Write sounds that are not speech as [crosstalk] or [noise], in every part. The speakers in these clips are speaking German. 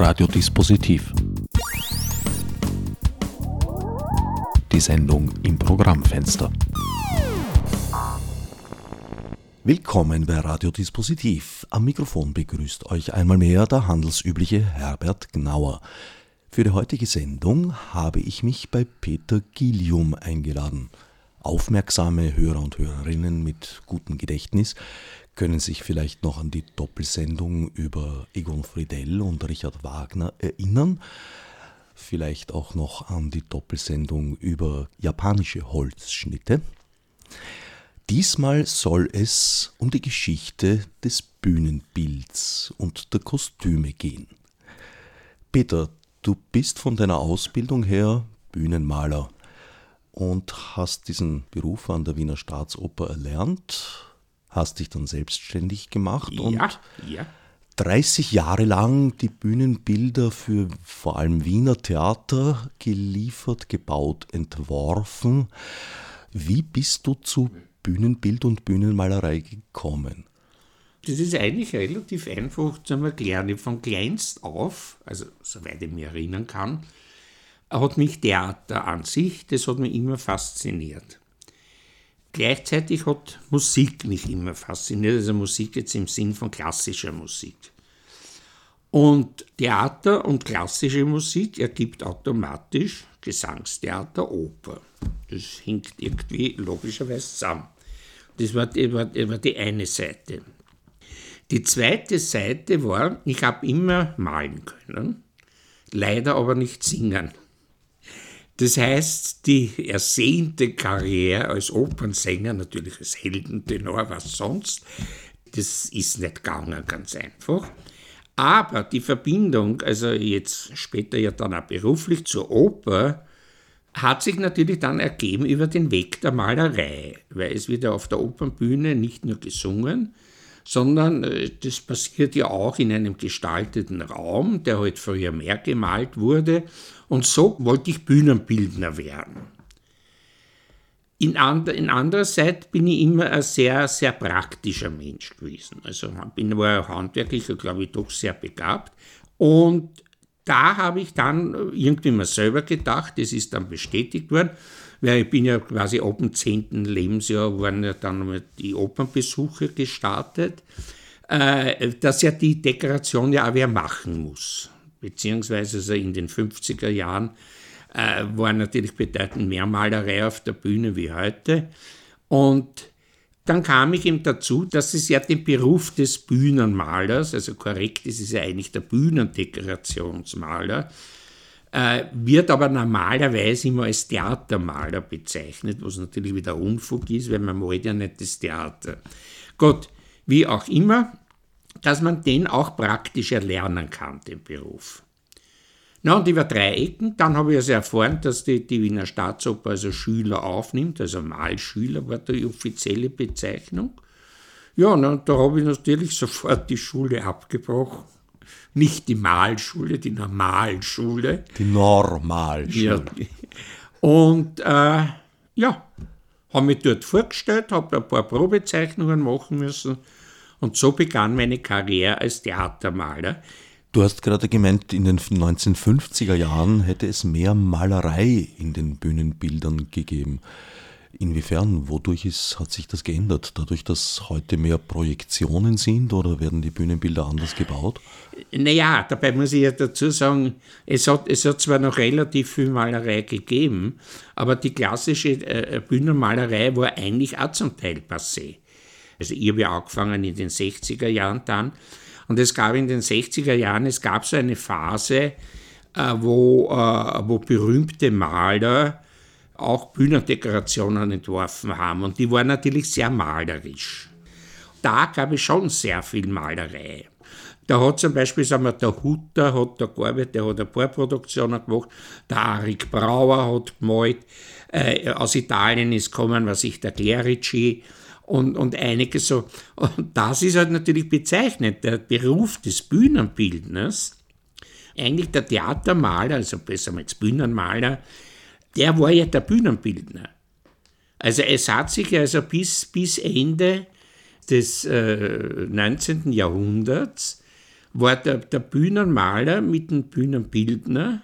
Radiodispositiv. Die Sendung im Programmfenster. Willkommen bei Radiodispositiv. Am Mikrofon begrüßt euch einmal mehr der handelsübliche Herbert Gnauer. Für die heutige Sendung habe ich mich bei Peter Gilium eingeladen. Aufmerksame Hörer und Hörerinnen mit gutem Gedächtnis können sich vielleicht noch an die Doppelsendung über Egon Friedell und Richard Wagner erinnern. Vielleicht auch noch an die Doppelsendung über japanische Holzschnitte. Diesmal soll es um die Geschichte des Bühnenbilds und der Kostüme gehen. Peter, du bist von deiner Ausbildung her Bühnenmaler und hast diesen Beruf an der Wiener Staatsoper erlernt, hast dich dann selbstständig gemacht Ja, und ja. 30 Jahre lang die Bühnenbilder für vor allem Wiener Theater geliefert, gebaut, entworfen. Wie bist du zu Bühnenbild und Bühnenmalerei gekommen? Das ist eigentlich relativ einfach zu erklären. Ich Von kleinst auf, also soweit ich mich erinnern kann, hat mich Theater an sich, das hat mich immer fasziniert. Gleichzeitig hat Musik mich immer fasziniert, also Musik jetzt im Sinn von klassischer Musik. Und Theater und klassische Musik ergibt automatisch Gesangstheater, Oper. Das hängt irgendwie logischerweise zusammen. Das war, war, das war die eine Seite. Die zweite Seite war, ich habe immer malen können, leider aber nicht singen. Das heißt, die ersehnte Karriere als Opernsänger, natürlich als Heldentenor, was sonst, das ist nicht gegangen, ganz einfach. Aber die Verbindung, also jetzt später ja dann auch beruflich zur Oper, hat sich natürlich dann ergeben über den Weg der Malerei, weil es wird ja auf der Opernbühne nicht nur gesungen, sondern äh, das passiert ja auch in einem gestalteten Raum, der halt früher mehr gemalt wurde. Und so wollte ich Bühnenbildner werden. In, and, in anderer Seite bin ich immer ein sehr, sehr praktischer Mensch gewesen. Also bin war handwerklich, glaube ich, doch sehr begabt. Und da habe ich dann irgendwie mal selber gedacht, das ist dann bestätigt worden, weil ich bin ja quasi ab dem 10. Lebensjahr waren ja dann die Opernbesuche gestartet, äh, dass ja die Dekoration ja auch wer machen muss. Beziehungsweise in den 50er Jahren äh, war natürlich bedeutend mehr Malerei auf der Bühne wie heute. Und dann kam ich eben dazu, dass es ja den Beruf des Bühnenmalers, also korrekt ist es ja eigentlich der Bühnendekorationsmaler, äh, wird aber normalerweise immer als Theatermaler bezeichnet, was natürlich wieder Unfug ist, weil man malt ja nicht das Theater. Gut, wie auch immer, dass man den auch praktisch erlernen kann, den Beruf. Na, und über drei Ecken, dann habe ich also erfahren, dass die, die Wiener Staatsoper also Schüler aufnimmt, also Malschüler war die offizielle Bezeichnung. Ja, na, und da habe ich natürlich [laughs] sofort die Schule abgebrochen. Nicht die Malschule, die Normalschule. Die Normalschule. Ja. Und äh, ja, habe mich dort vorgestellt, habe ein paar Probezeichnungen machen müssen und so begann meine Karriere als Theatermaler. Du hast gerade gemeint, in den 1950er Jahren hätte es mehr Malerei in den Bühnenbildern gegeben. Inwiefern, wodurch ist, hat sich das geändert? Dadurch, dass heute mehr Projektionen sind oder werden die Bühnenbilder anders gebaut? Naja, dabei muss ich ja dazu sagen, es hat, es hat zwar noch relativ viel Malerei gegeben, aber die klassische äh, Bühnenmalerei war eigentlich auch zum Teil passé. Also ich habe ja angefangen in den 60er Jahren dann und es gab in den 60er Jahren, es gab so eine Phase, äh, wo, äh, wo berühmte Maler auch Bühnendekorationen entworfen haben und die waren natürlich sehr malerisch. Da gab es schon sehr viel Malerei. Da hat zum Beispiel sagen wir, der Hutter hat da gearbeitet, der hat ein paar Produktionen gemacht, der Arik Brauer hat gemalt, äh, aus Italien ist gekommen, was ich, der Clerici und, und einige so. Und das ist halt natürlich bezeichnend, der Beruf des Bühnenbildners, eigentlich der Theatermaler, also besser als Bühnenmaler, der war ja der Bühnenbildner. Also es hat sich also bis, bis Ende des äh, 19. Jahrhunderts war der, der Bühnenmaler mit dem Bühnenbildner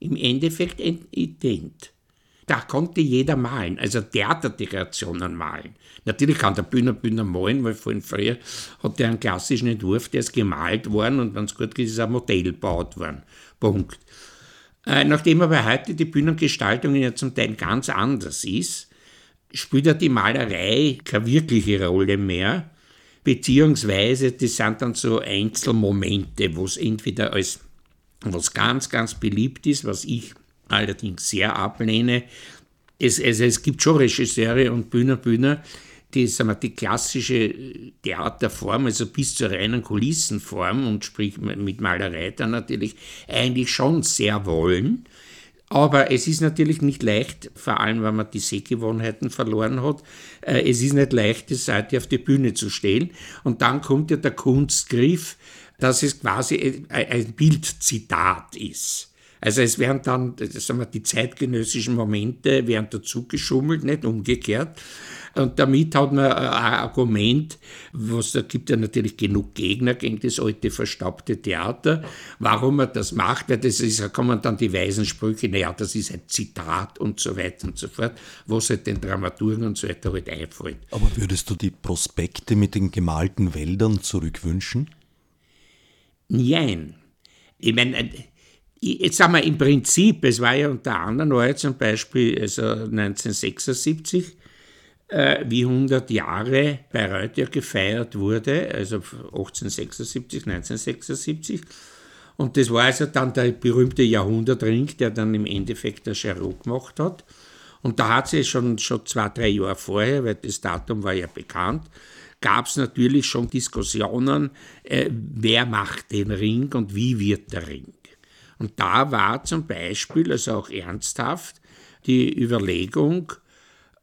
im Endeffekt ident. Da konnte jeder malen, also Theaterdekorationen malen. Natürlich kann der Bühnenbildner malen, weil vorhin früher hat er einen klassischen Entwurf, der ist gemalt worden und wenn es gut geht, ist ein Modell gebaut worden. Punkt. Äh, nachdem aber heute die Bühnengestaltung ja zum Teil ganz anders ist, spielt ja die Malerei keine wirkliche Rolle mehr, beziehungsweise das sind dann so Einzelmomente, wo es entweder als was ganz, ganz beliebt ist, was ich allerdings sehr ablehne. Es, es, es gibt schon Regisseure und Bühner, Bühner, die, sagen wir, die klassische Theaterform, also bis zur reinen Kulissenform und sprich mit Malerei dann natürlich eigentlich schon sehr wollen. Aber es ist natürlich nicht leicht, vor allem wenn man die Sehgewohnheiten verloren hat, äh, es ist nicht leicht, das Seite auf die Bühne zu stellen. Und dann kommt ja der Kunstgriff, dass es quasi ein Bildzitat ist. Also es werden dann sagen wir, die zeitgenössischen Momente werden dazu geschummelt, nicht umgekehrt. Und damit hat man ein Argument, was da gibt ja natürlich genug Gegner gegen das alte verstaubte Theater, warum man das macht, weil das ist, da kommen dann die weisen Sprüche, naja, das ist ein Zitat und so weiter und so fort, was halt den Dramaturgen und so weiter halt einfällt. Aber würdest du die Prospekte mit den gemalten Wäldern zurückwünschen? Nein. Ich meine, jetzt sagen wir im Prinzip, es war ja unter anderem war ja zum Beispiel also 1976, äh, wie 100 Jahre Bayreuth ja gefeiert wurde, also 1876, 1976. Und das war also dann der berühmte Jahrhundertring, der dann im Endeffekt der Cherot gemacht hat. Und da hat sie schon, schon zwei, drei Jahre vorher, weil das Datum war ja bekannt, gab es natürlich schon Diskussionen, äh, wer macht den Ring und wie wird der Ring. Und da war zum Beispiel, also auch ernsthaft, die Überlegung,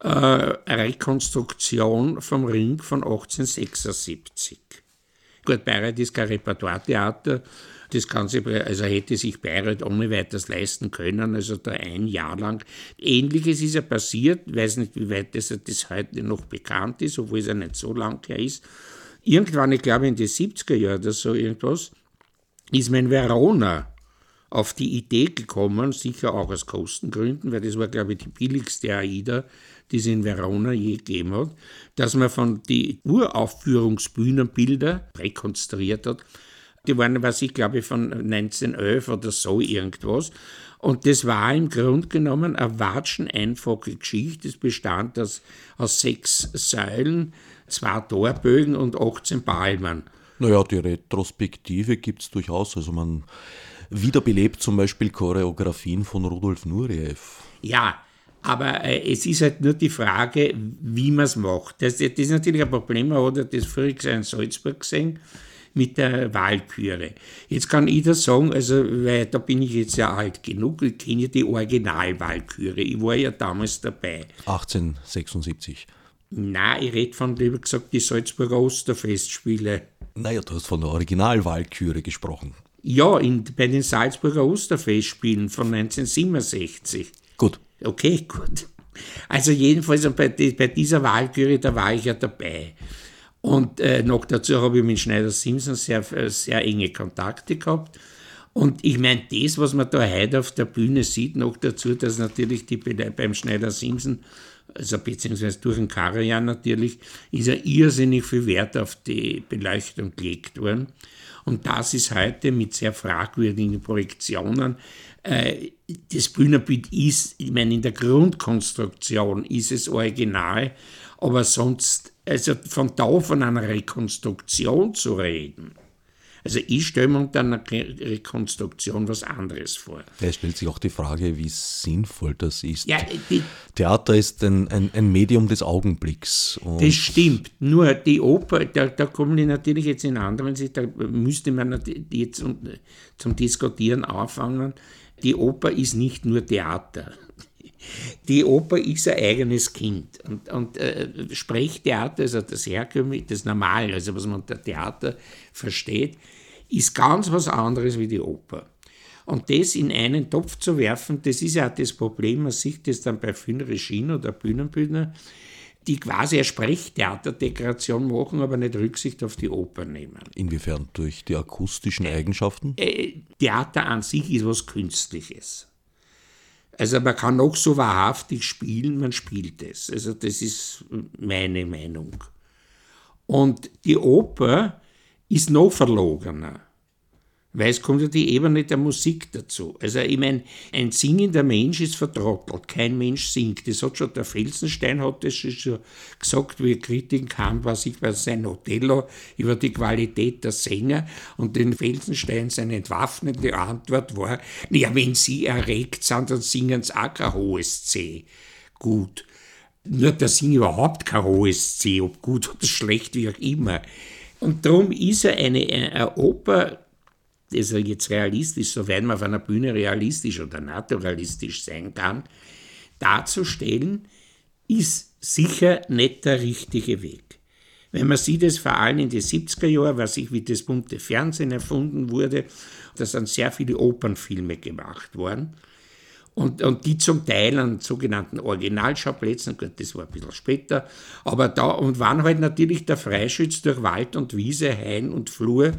äh, Rekonstruktion vom Ring von 1876. Gut, Bayreuth ist kein Repertoiretheater, das sich, also hätte sich Bayreuth ohne weiteres leisten können, also da ein Jahr lang. Ähnliches ist ja passiert, ich weiß nicht, wie weit das, das heute noch bekannt ist, obwohl es ja nicht so lang her ist. Irgendwann, ich glaube in den 70er Jahren oder so irgendwas, ist man in Verona auf die Idee gekommen, sicher auch aus Kostengründen, weil das war, glaube ich, die billigste AIDA, die es in Verona je gegeben hat, dass man von die Uraufführungsbühnenbilder rekonstruiert hat. Die waren, was ich glaube, von 1911 oder so irgendwas. Und das war im Grunde genommen eine watschen einfache Geschichte. Es bestand aus, aus sechs Säulen, zwei Torbögen und 18 Palmen. Naja, die Retrospektive gibt es durchaus. Also man wiederbelebt zum Beispiel Choreografien von Rudolf Nureyev. Ja, aber äh, es ist halt nur die Frage, wie man es macht. Das, das, ist natürlich ein Problem, man hat das Jahr in Salzburg gesehen mit der Wahlküre. Jetzt kann ich das sagen, also, weil da bin ich jetzt ja alt genug, ich kenne ja die Originalwahlküre. Ich war ja damals dabei. 1876. Nein, ich rede von, lieber gesagt, die Salzburger Osterfestspiele. Naja, du hast von der Originalwahlküre gesprochen. Ja, in, bei den Salzburger Osterfestspielen von 1967. Gut. Okay, [laughs] gut. Also jedenfalls bei, bei dieser Wahlküre, da war ich ja dabei. Und äh, noch dazu habe ich mit Schneider Simpson sehr, sehr enge Kontakte gehabt. Und ich meine, das, was man da heute auf der Bühne sieht, noch dazu, dass natürlich die beim Schneider Simpson, also beziehungsweise durch den Karajan natürlich, ist ja irrsinnig viel Wert auf die Beleuchtung gelegt worden. Und das ist heute mit sehr fragwürdigen Projektionen. Äh, das Bühnenbild ist, ich meine, in der Grundkonstruktion ist es original, aber sonst, also von da von einer Rekonstruktion zu reden, also ich stelle mir unter einer Rekonstruktion was anderes vor. Es stellt sich auch die Frage, wie sinnvoll das ist. Ja, die, Theater ist ein, ein, ein, Medium des Augenblicks. das stimmt. Nur die Oper, da, da kommen die natürlich jetzt in anderen Sicht, da müsste man jetzt zum Diskutieren anfangen. Die Oper ist nicht nur Theater. Die Oper ist ein eigenes Kind. Und, und äh, Sprechtheater, also das herkömmliche, das Normale, also was man unter Theater versteht, ist ganz was anderes wie die Oper. Und das in einen Topf zu werfen, das ist ja auch das Problem, man sieht das dann bei vielen Regien oder Bühnenbildner, die quasi eine Sprechtheaterdekoration machen, aber nicht Rücksicht auf die Oper nehmen. Inwiefern? Durch die akustischen Eigenschaften? Äh, Theater an sich ist was Künstliches. Also man kann auch so wahrhaftig spielen, man spielt es. Also das ist meine Meinung. Und die Oper ist noch verlogener. Weil es kommt ja die Ebene der Musik dazu. Also ich meine, ein singender Mensch ist vertrottelt, kein Mensch singt. Das hat schon der Felsenstein hat das schon gesagt, wie Kritiken kam, was ich bei sein Othello über die Qualität der Sänger und den Felsenstein seine entwaffnende Antwort war, ja, wenn sie erregt sind, dann singen sie auch kein hohes C. Gut. Nur der singt überhaupt kein hohes C, ob gut oder schlecht, wie auch immer. Und darum ist er eine, eine Oper, das er jetzt realistisch, soweit man auf einer Bühne realistisch oder naturalistisch sein kann, darzustellen, ist sicher nicht der richtige Weg. Wenn man sieht es vor allem in den 70er Jahren, was sich wie das bunte Fernsehen erfunden wurde, da sind sehr viele Opernfilme gemacht worden. Und, und die zum Teil an sogenannten Originalschauplätzen, gut, das war ein bisschen später, aber da, und waren halt natürlich der Freischütz durch Wald und Wiese, Hain und Flur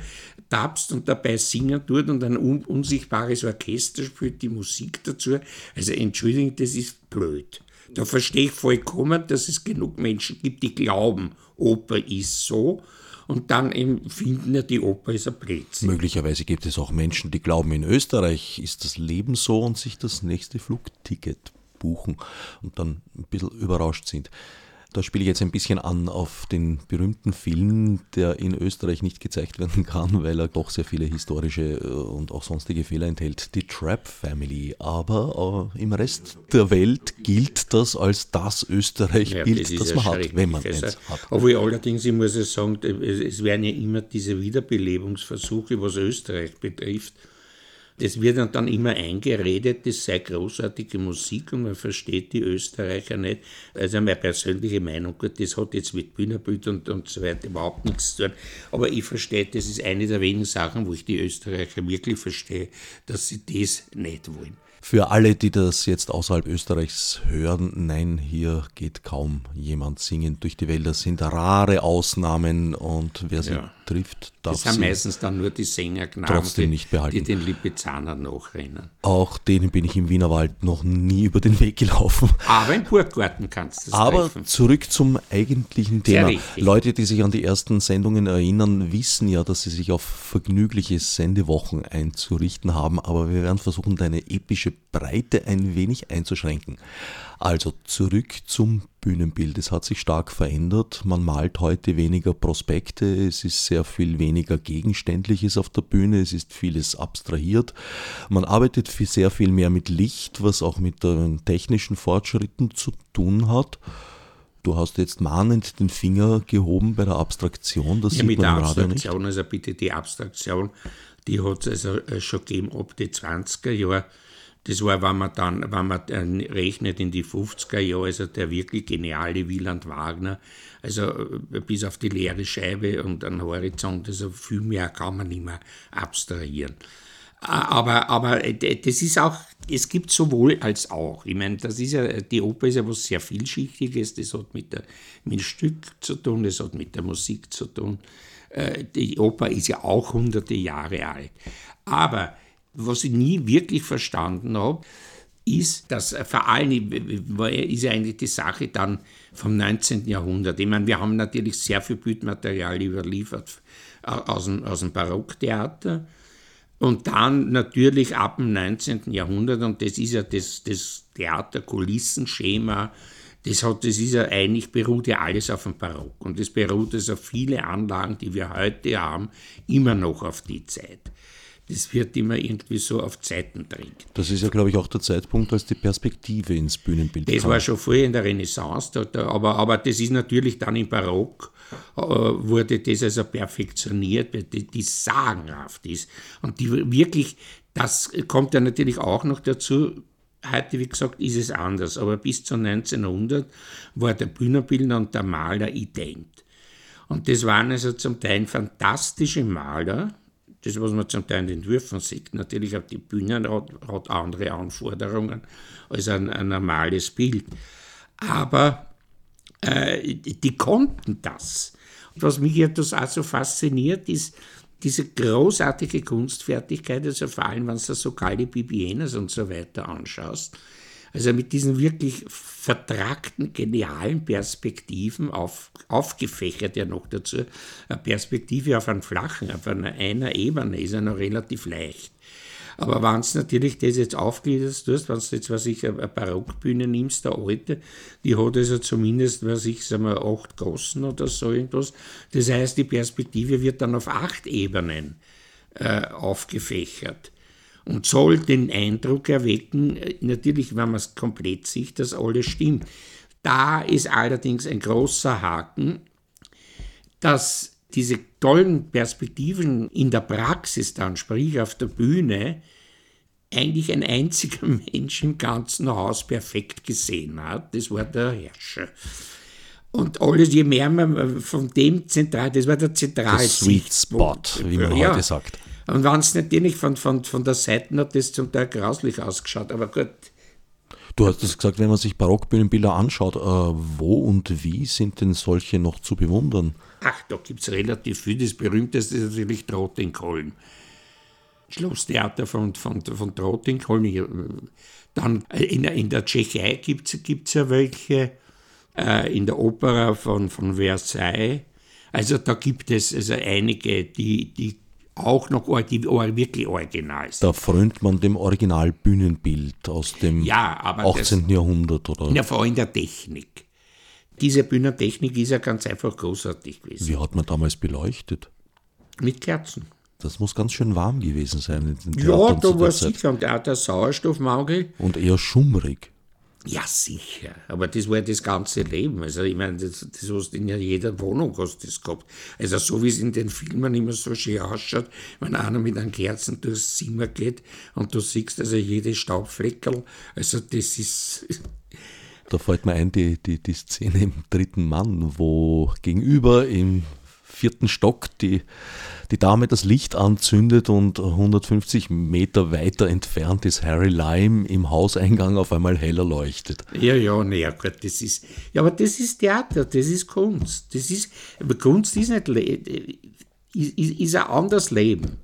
tapst und dabei singen tut und ein un unsichtbares Orchester spielt die Musik dazu. Also entschuldigung, das ist blöd. Da verstehe ich vollkommen, dass es genug Menschen gibt, die glauben, Oper ist so und dann eben finden ja, die Oper ist ein Blödsinn. Möglicherweise gibt es auch Menschen, die glauben, in Österreich ist das Leben so und sich das nächste Flugticket buchen und dann ein bisschen überrascht sind. Da spiele ich jetzt ein bisschen an auf den berühmten Film, der in Österreich nicht gezeigt werden kann, weil er doch sehr viele historische äh, und auch sonstige Fehler enthält. Die Trap Family. Aber äh, im Rest der Welt gilt das als das Österreich-Bild, ja, das, das man hat, wenn man es hat. Obwohl allerdings, ich muss es sagen, es werden ja immer diese Wiederbelebungsversuche, was Österreich betrifft, das wird dann immer eingeredet, das sei großartige Musik und man versteht die Österreicher nicht. Also meine persönliche Meinung, gut, das hat jetzt mit Bühnerbild und, und so weiter überhaupt nichts zu tun. Aber ich verstehe, das ist eine der wenigen Sachen, wo ich die Österreicher wirklich verstehe, dass sie das nicht wollen. Für alle, die das jetzt außerhalb Österreichs hören, nein, hier geht kaum jemand singend durch die Wälder. Das sind rare Ausnahmen und wer sie ja. Trifft, darf Das sind meistens dann nur die Sängerknaben, trotzdem nicht behalten. die den Lipizzaner nachrennen. Auch denen bin ich im Wienerwald noch nie über den Weg gelaufen. Aber im Burggarten kannst du es Aber treffen. zurück zum eigentlichen Thema. Leute, die sich an die ersten Sendungen erinnern, wissen ja, dass sie sich auf vergnügliche Sendewochen einzurichten haben. Aber wir werden versuchen, deine epische Breite ein wenig einzuschränken. Also zurück zum Bühnenbild. Es hat sich stark verändert. Man malt heute weniger Prospekte. Es ist sehr viel weniger Gegenständliches auf der Bühne. Es ist vieles abstrahiert. Man arbeitet sehr viel mehr mit Licht, was auch mit den technischen Fortschritten zu tun hat. Du hast jetzt mahnend den Finger gehoben bei der Abstraktion. Das ja, sieht mit man der Abstraktion, also bitte die Abstraktion, die hat es also äh, schon gegeben ab die 20er Jahre das war, wenn man dann, wenn man dann rechnet in die 50er Jahre, also der wirklich geniale Wieland Wagner, also äh, bis auf die leere Scheibe und einen Horizont, also viel mehr kann man nicht mehr abstrahieren. Aber, aber äh, das ist auch, es gibt sowohl als auch. Ich meine, das ist ja, die Oper ist ja was sehr Vielschichtiges, das hat mit, der, mit dem Stück zu tun, das hat mit der Musik zu tun. Äh, die Oper ist ja auch hunderte Jahre alt. Aber was ich nie wirklich verstanden habe, ist, dass vor allem ist ja eigentlich die Sache dann vom 19. Jahrhundert. Ich meine, wir haben natürlich sehr viel Bildmaterial überliefert aus dem, aus dem Barocktheater und dann natürlich ab dem 19. Jahrhundert, und das ist ja das, das Theaterkulissenschema, das, hat, das ist ja eigentlich, beruht ja alles auf dem Barock. Und das beruht also viele Anlagen, die wir heute haben, immer noch auf die Zeit das wird immer irgendwie so auf Zeiten drängt. Das ist ja, glaube ich, auch der Zeitpunkt, als die Perspektive ins Bühnenbild Das kam. war schon früher in der Renaissance, da, da, aber, aber das ist natürlich dann im Barock, äh, wurde das also perfektioniert, die, die sagenhaft ist. Und die wirklich, das kommt ja natürlich auch noch dazu, Heute, wie gesagt, ist es anders, aber bis zu 1900 war der Bühnenbildner und der Maler ident. Und das waren also zum Teil fantastische Maler, das, was man zum Teil in den Entwürfen sieht. Natürlich hat die Bühne hat, hat andere Anforderungen als ein, ein normales Bild. Aber äh, die konnten das. Und was mich etwas auch so fasziniert, ist diese großartige Kunstfertigkeit, also vor allem, wenn du so kalte Bibienas und so weiter anschaust, also mit diesen wirklich vertragten, genialen Perspektiven auf, aufgefächert ja noch dazu. Eine Perspektive auf einem flachen, auf einer, einer Ebene ist ja noch relativ leicht. Aber wenn du natürlich das jetzt aufgliederst tust, wenn du jetzt, was ich, eine Barockbühne nimmst, der alte, die hat also zumindest, was ich, sagen wir, acht Gossen oder so irgendwas. Das heißt, die Perspektive wird dann auf acht Ebenen äh, aufgefächert und soll den Eindruck erwecken, äh, natürlich, wenn man es komplett sieht, dass alles stimmt. Da ist allerdings ein großer Haken, dass diese tollen Perspektiven in der Praxis dann, sprich auf der Bühne, eigentlich ein einziger [laughs] Mensch im ganzen Haus perfekt gesehen hat. Das war der Herrscher. Und alles, je mehr man von dem zentral, das war der zentrale Sweet Spot, wie man ja. heute sagt. Und wenn es natürlich von, von, von der Seite hat das zum Teil grauslich ausgeschaut, aber gut. Du hast es gesagt, wenn man sich Barockbühnenbilder anschaut, äh, wo und wie sind denn solche noch zu bewundern? Ach, da gibt es relativ viel. Das berühmteste ist natürlich Trottingholm. Schlosstheater von, von, von Trottingholm. Dann in, in der Tschechei gibt es ja welche, äh, in der Opera von, von Versailles. Also da gibt es also einige, die, die auch noch die wirklich original sind. Da frönt man dem Originalbühnenbild aus dem ja, 18. Das, Jahrhundert, oder? Ja, vor allem der Technik. Diese Bühnentechnik ist ja ganz einfach großartig gewesen. Wie hat man damals beleuchtet? Mit Kerzen. Das muss ganz schön warm gewesen sein. ja, da war sicher. Und auch der Sauerstoffmangel. Und eher schummrig. Ja, sicher. Aber das war das ganze Leben. Also, ich meine, das, das hast in jeder Wohnung hast das gehabt. Also, so wie es in den Filmen immer so schön ausschaut, wenn einer mit einem Kerzen durchs Zimmer geht und du siehst also jede Staubfleckerl. Also, das ist. Da fällt mir ein, die, die, die Szene im dritten Mann, wo gegenüber im vierten Stock die, die Dame das Licht anzündet und 150 Meter weiter entfernt ist Harry Lime im Hauseingang auf einmal heller leuchtet. Ja, ja, naja, gut, das ist, ja, aber das ist Theater, das ist Kunst. Das ist, aber Kunst ist nicht, ist, ist ein anderes Leben.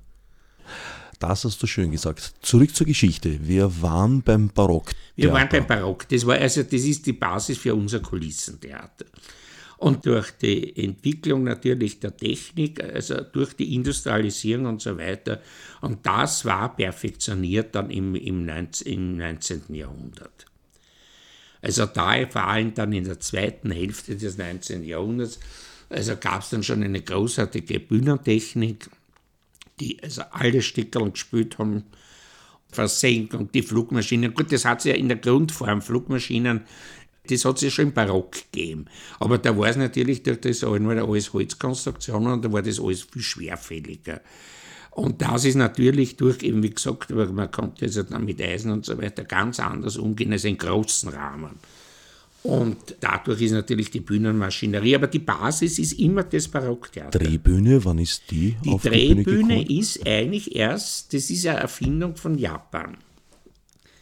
Das hast du schön gesagt. Zurück zur Geschichte. Wir waren beim Barock. Wir waren beim Barock. Das war also, das ist die Basis für unser Kulissentheater. Und durch die Entwicklung natürlich der Technik, also durch die Industrialisierung und so weiter. Und das war perfektioniert dann im, im, 19, im 19. Jahrhundert. Also da vor allem dann in der zweiten Hälfte des 19. Jahrhunderts, also gab es dann schon eine großartige Bühnentechnik, die also alle Stickerl gespielt haben, Versenkung, die Flugmaschinen. Gut, das hat es ja in der Grundform, Flugmaschinen das hat es ja schon im Barock gegeben. Aber da war es natürlich durch das alles Holzkonstruktionen und da war das alles viel schwerfälliger. Und das ist natürlich durch, eben wie gesagt, man konnte also dann mit Eisen und so weiter ganz anders umgehen als in großen Rahmen. Und dadurch ist natürlich die Bühnenmaschinerie, aber die Basis ist immer das Barocktheater. Drehbühne, wann ist die? Die Drehbühne die ist eigentlich erst, das ist eine Erfindung von Japan.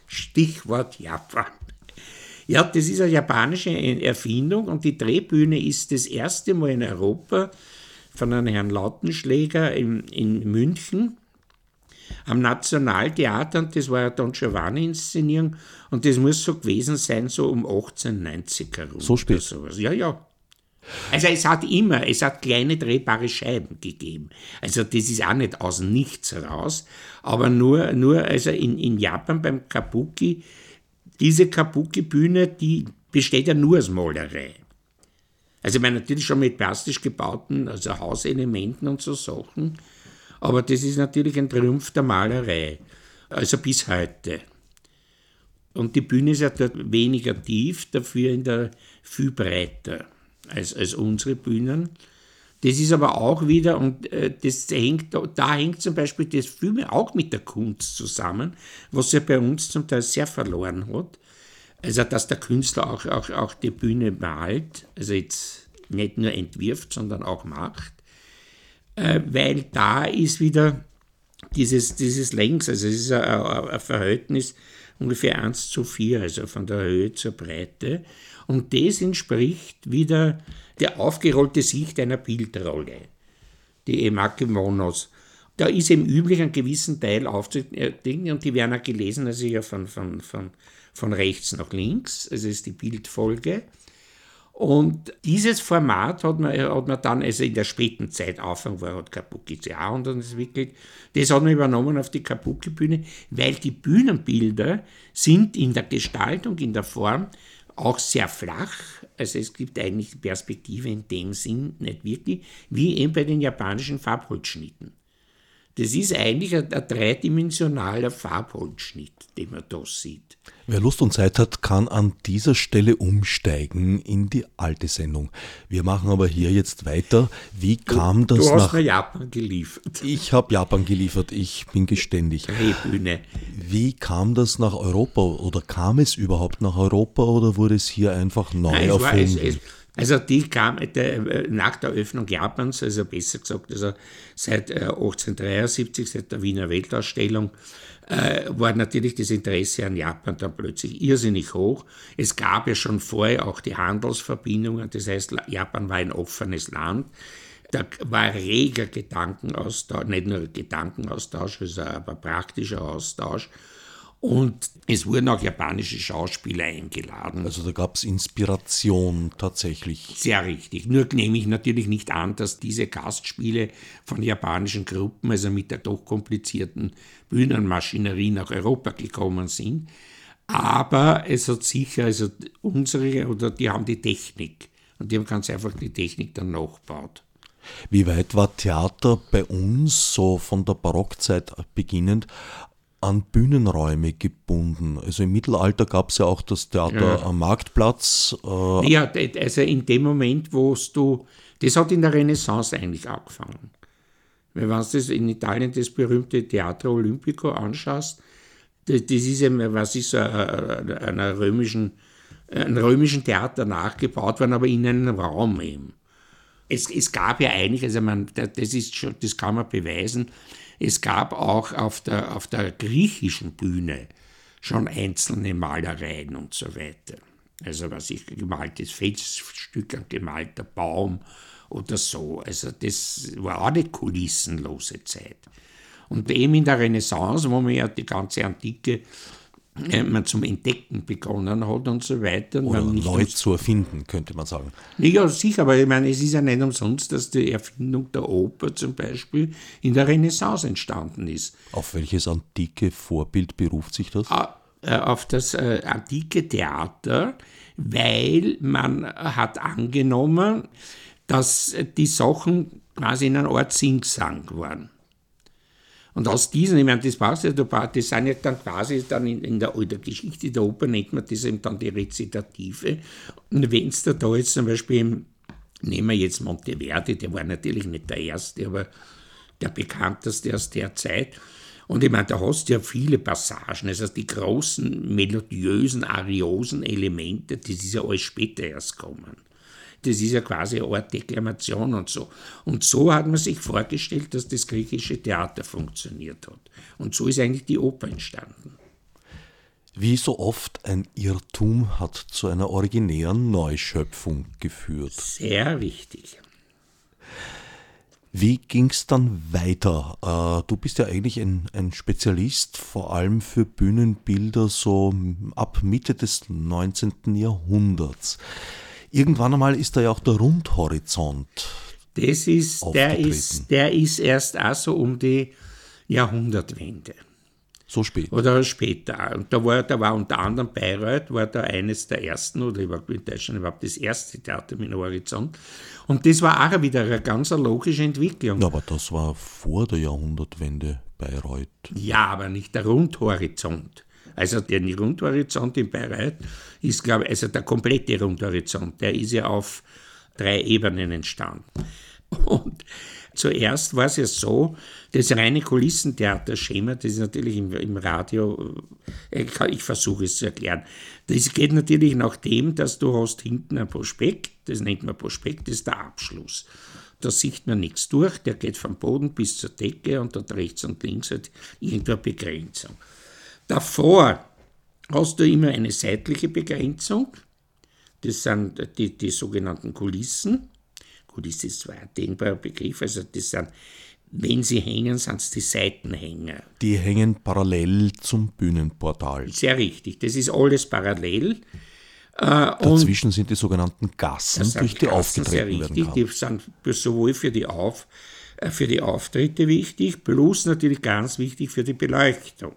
Stichwort Japan. Ja, das ist eine japanische Erfindung und die Drehbühne ist das erste Mal in Europa von einem Herrn Lautenschläger in, in München am Nationaltheater und das war eine Don Giovanni-Inszenierung und das muss so gewesen sein, so um 1890 herum. So spät? Sowas. Ja, ja. Also es hat immer, es hat kleine drehbare Scheiben gegeben. Also das ist auch nicht aus nichts raus, aber nur, nur also in, in Japan beim Kabuki diese Kabuki-Bühne, die besteht ja nur aus Malerei. Also ich meine natürlich schon mit plastisch gebauten, also Hauselementen und so Sachen, aber das ist natürlich ein Triumph der Malerei, also bis heute. Und die Bühne ist ja dort weniger tief, dafür in der viel breiter als, als unsere Bühnen. Das ist aber auch wieder, und äh, das hängt, da hängt zum Beispiel das Filme auch mit der Kunst zusammen, was ja bei uns zum Teil sehr verloren hat. Also, dass der Künstler auch, auch, auch die Bühne malt, also jetzt nicht nur entwirft, sondern auch macht, äh, weil da ist wieder dieses, dieses Längs, also es ist ein, ein Verhältnis ungefähr 1 zu 4, also von der Höhe zur Breite. Und das entspricht wieder der aufgerollte Sicht einer Bildrolle, die Emakemonos. Da ist im üblich ein gewissen Teil aufzudecken und die werden auch gelesen, also ja von, von, von, von rechts nach links, also ist die Bildfolge. Und dieses Format hat man, hat man dann, also in der späten Zeit, Anfang war, hat Kabuki auch und entwickelt, das hat man übernommen auf die Kabuki-Bühne, weil die Bühnenbilder sind in der Gestaltung, in der Form auch sehr flach. Also es gibt eigentlich Perspektive in dem Sinn nicht wirklich, wie eben bei den japanischen Farbholzschnitten. Das ist eigentlich ein, ein dreidimensionaler Farbholzschnitt, den man da sieht. Wer Lust und Zeit hat, kann an dieser Stelle umsteigen in die alte Sendung. Wir machen aber hier jetzt weiter. Wie kam du, das du hast nach mir Japan geliefert. Ich habe Japan geliefert, ich bin geständig. Drehbühne. Wie kam das nach Europa oder kam es überhaupt nach Europa oder wurde es hier einfach neu Nein, erfunden? War, es, es, also die kam der, nach der Öffnung Japans, also besser gesagt, also seit 1873, äh, seit der Wiener Weltausstellung, äh, war natürlich das Interesse an Japan dann plötzlich irrsinnig hoch. Es gab ja schon vorher auch die Handelsverbindungen, das heißt, Japan war ein offenes Land. Da war reger Gedankenaustausch, nicht nur Gedankenaustausch, also aber praktischer Austausch. Und es wurden auch japanische Schauspieler eingeladen. Also da gab es Inspiration tatsächlich. Sehr richtig. Nur nehme ich natürlich nicht an, dass diese Gastspiele von japanischen Gruppen, also mit der doch komplizierten Bühnenmaschinerie nach Europa gekommen sind. Aber es hat sicher, also unsere, oder die haben die Technik. Und die haben ganz einfach die Technik dann nachgebaut. Wie weit war Theater bei uns, so von der Barockzeit beginnend, an Bühnenräume gebunden. Also im Mittelalter gab es ja auch das Theater ja. am Marktplatz. Äh ja, also in dem Moment, wo du, das hat in der Renaissance eigentlich angefangen. Wenn du das in Italien das berühmte Teatro Olimpico anschaust, das, ist ja, was ist, einer römischen, einem römischen Theater nachgebaut worden, aber in einem Raum eben. Es, es gab ja eigentlich, also man, das, ist schon, das kann man beweisen, es gab auch auf der, auf der griechischen Bühne schon einzelne Malereien und so weiter. Also was ich gemaltes Felsstück, ein gemalter Baum oder so. Also das war auch eine kulissenlose Zeit. Und eben in der Renaissance, wo man ja die ganze Antike man zum Entdecken begonnen hat und so weiter. Oder neu zu erfinden, könnte man sagen. Ja, sicher, aber ich meine, es ist ja nicht umsonst, dass die Erfindung der Oper zum Beispiel in der Renaissance entstanden ist. Auf welches antike Vorbild beruft sich das? Ah, äh, auf das äh, antike Theater, weil man hat angenommen, dass die Sachen quasi in einer Art Singsang waren. Und aus diesen, ich meine, das passt ja, das sind ja dann quasi dann in, in, der, der Geschichte der Oper nennt man das eben dann die Rezitative. Und wenn es da, jetzt zum Beispiel, nehmen wir jetzt Monteverdi, der war natürlich nicht der Erste, aber der bekannteste aus der Zeit. Und ich meine, da hast du ja viele Passagen, also die großen melodiösen, ariosen Elemente, das ist ja alles später erst kommen das ist ja quasi eine Art Deklamation und so. Und so hat man sich vorgestellt, dass das griechische Theater funktioniert hat. Und so ist eigentlich die Oper entstanden. Wie so oft ein Irrtum hat zu einer originären Neuschöpfung geführt. Sehr wichtig. Wie ging es dann weiter? Äh, du bist ja eigentlich ein, ein, Spezialist, vor allem für Bühnenbilder so ab Mitte des 19. Jahrhunderts. Irgendwann einmal ist da ja auch der Rundhorizont. Das ist, der ist, der ist erst auch so um die Jahrhundertwende. So spät. Oder später. Und da war, da war unter anderem Bayreuth, war da eines der ersten, oder überhaupt in Deutschland überhaupt das erste Theater mit Horizont. Und das war auch wieder eine ganz logische Entwicklung. Ja, aber das war vor der Jahrhundertwende Bayreuth. Ja, aber nicht der Rundhorizont. Also der Rundhorizont in Bayreuth ist, glaube ich, also der komplette Rundhorizont, der ist ja auf drei Ebenen entstanden. Und zuerst war es ja so, das reine Kulissentheaterschema, das ist natürlich im, im Radio, äh, ich versuche es zu erklären, das geht natürlich nach dem, dass du hast hinten ein Prospekt, das nennt man Prospekt, das ist der Abschluss. Da sieht man nichts durch, der geht vom Boden bis zur Decke und dort rechts und links hat irgendeine Begrenzung. Davor hast du immer eine seitliche Begrenzung, Das sind die, die sogenannten Kulissen. Kulisse ist zwar ein denkbarer Begriff, also das sind, wenn sie hängen, sind es die Seitenhänger. Die hängen parallel zum Bühnenportal. Sehr richtig, das ist alles parallel. Äh, Dazwischen sind die sogenannten Gassen, durch die Gassen, aufgetreten sehr richtig, Die sind sowohl für die, Auf, äh, für die Auftritte wichtig, plus natürlich ganz wichtig für die Beleuchtung.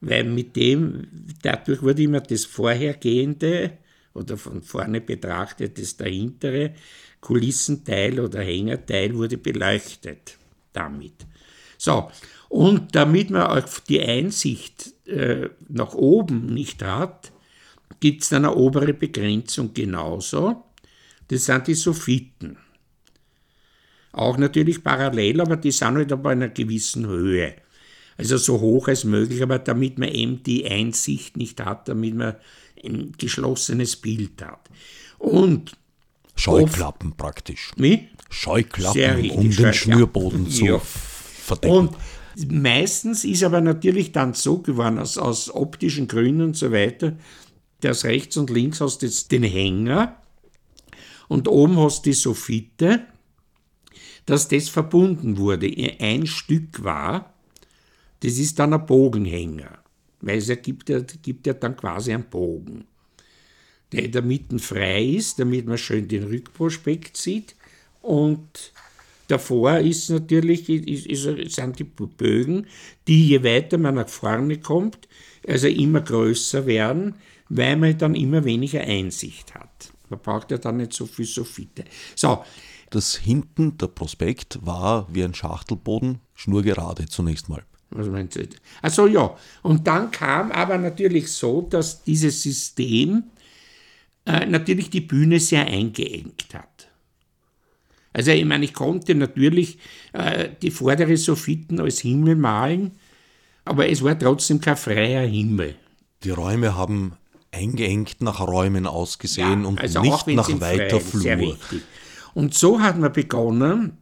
Weil mit dem, dadurch wurde immer das Vorhergehende oder von vorne betrachtet das dahintere Kulissenteil oder Hängerteil wurde beleuchtet damit. So, und damit man auch die Einsicht äh, nach oben nicht hat, gibt es eine obere Begrenzung genauso. Das sind die Sophiten. Auch natürlich parallel, aber die sind halt aber in einer gewissen Höhe. Also so hoch als möglich, aber damit man eben die Einsicht nicht hat, damit man ein geschlossenes Bild hat. Und Scheuklappen oft, praktisch. Wie? Scheuklappen, um den Schnürboden zu ja. verdecken. Und meistens ist aber natürlich dann so geworden, aus, aus optischen Gründen und so weiter, dass rechts und links hast du den Hänger und oben hast du die Sophite, dass das verbunden wurde, ein Stück war, das ist dann ein Bogenhänger, weil es gibt ja, gibt ja dann quasi einen Bogen, der in der Mitte frei ist, damit man schön den Rückprospekt sieht und davor ist natürlich ist, ist, sind die Bögen, die je weiter man nach vorne kommt, also immer größer werden, weil man dann immer weniger Einsicht hat. Man braucht ja dann nicht so viel Sophite. So. Das hinten, der Prospekt, war wie ein Schachtelboden, schnurgerade zunächst mal. Was meinst du? Also ja, und dann kam aber natürlich so, dass dieses System äh, natürlich die Bühne sehr eingeengt hat. Also ich meine, ich konnte natürlich äh, die vordere Sophiten als Himmel malen, aber es war trotzdem kein freier Himmel. Die Räume haben eingeengt nach Räumen ausgesehen ja, und also nicht nach weiter Flur. Und so hat man begonnen,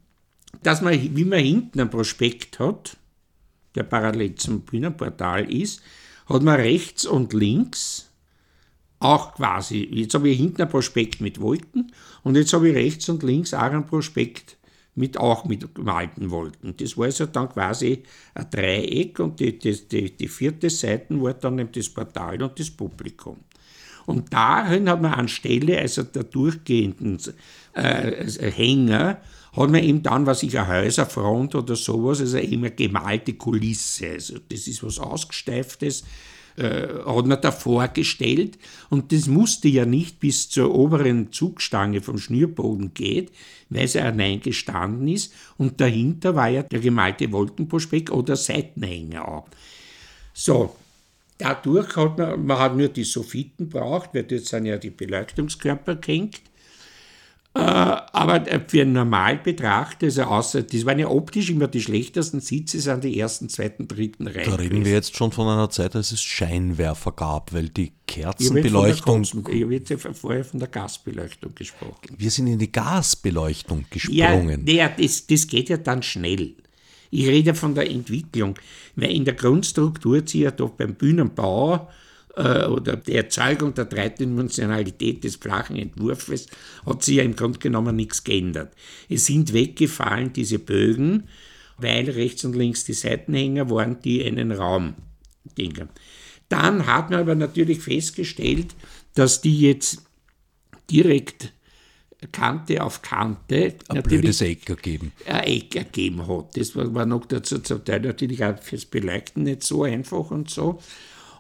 dass man, wie man hinten ein Prospekt hat, der parallel zum Bühnenportal ist, hat man rechts und links auch quasi, jetzt habe ich hinten ein Prospekt mit Wolken und jetzt habe ich rechts und links auch ein Prospekt mit auch mit gemalten Wolken. Das war also dann quasi ein Dreieck und die, die, die, die vierte Seite war dann das Portal und das Publikum. Und darin hat man anstelle also der durchgehenden äh, Hänger hat man eben dann, was ich, eine Häuserfront oder sowas, also immer gemalte Kulisse. Also das ist was Ausgesteiftes, äh, hat man da vorgestellt und das musste ja nicht bis zur oberen Zugstange vom Schnürboden gehen, weil sie allein gestanden ist und dahinter war ja der gemalte Wolkenprospekt oder Seitenhänger auch. So, dadurch hat man, man hat nur die Sophiten braucht, weil dort sind ja die Beleuchtungskörper gehängt aber äh, für einen Normalbetrachter, also außer, das waren ja optisch immer die schlechtesten Sitze, sind die ersten, zweiten, dritten Reihen. Da reden wir jetzt schon von einer Zeit, als es Scheinwerfer gab, weil die Kerzenbeleuchtung. Ich habe jetzt ja vorher von der Gasbeleuchtung gesprochen. Wir sind in die Gasbeleuchtung gesprungen. Ja, das, das geht ja dann schnell. Ich rede von der Entwicklung, weil in der Grundstruktur sich ja doch beim Bühnenbau äh, oder die Erzeugung der Dreidimensionalität des flachen Entwurfs hat sich ja im Grunde genommen nichts geändert. Es sind weggefallen diese Bögen, weil rechts und links die Seitenhänger waren, die einen Raum dingen. Dann hat man aber natürlich festgestellt, dass die jetzt direkt Kante auf Kante ein blödes Eck ergeben. Ein Eck ergeben hat. Das war, noch dazu zum Teil natürlich auch fürs Beleuchten nicht so einfach und so.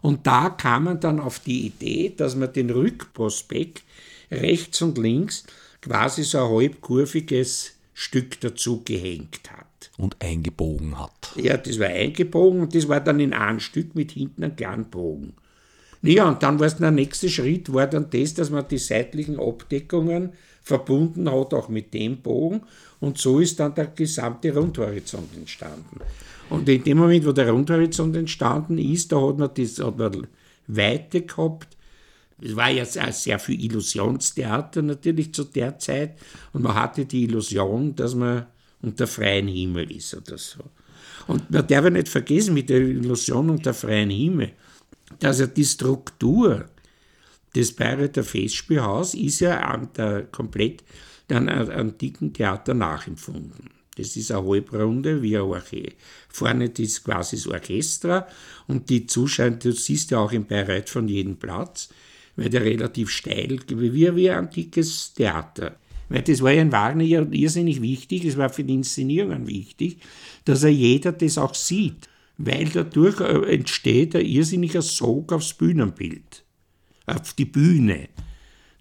Und da kam man dann auf die Idee, dass man den Rückprospekt rechts und links quasi so ein halbkurviges Stück dazu gehängt hat. Und eingebogen hat. Ja, das war eingebogen und das war dann in einem Stück mit hinten einem kleinen Bogen. Ja, und dann war es der nächste Schritt, war dann das, dass man die seitlichen Abdeckungen verbunden hat, auch mit dem Bogen. Und so ist dann der gesamte Rundhorizont entstanden. Und in dem Moment, wo der Rundhorizont entstanden ist, da hat man, das, hat man Weite gehabt. Es war ja sehr, viel Illusionstheater natürlich zu der Zeit. Und man hatte die Illusion, dass man unter freiem Himmel ist oder so. Und man darf ja nicht vergessen, mit der Illusion unter freiem Himmel, dass ja die Struktur Das Bayreuther Festspielhaus ist ja an der, komplett dem antiken Theater nachempfunden. Das ist eine Halbrunde, wie ein Orchester. Vorne ist quasi das Orchester und die Zuschauer, du siehst ja auch in Bayreuth von jedem Platz, weil der relativ steil, wie, wie ein antikes Theater. Weil das war ja in Wagner irrsinnig wichtig, es war für die Inszenierungen wichtig, dass er jeder das auch sieht. Weil dadurch äh, entsteht ein irrsinniger Sog aufs Bühnenbild, auf die Bühne.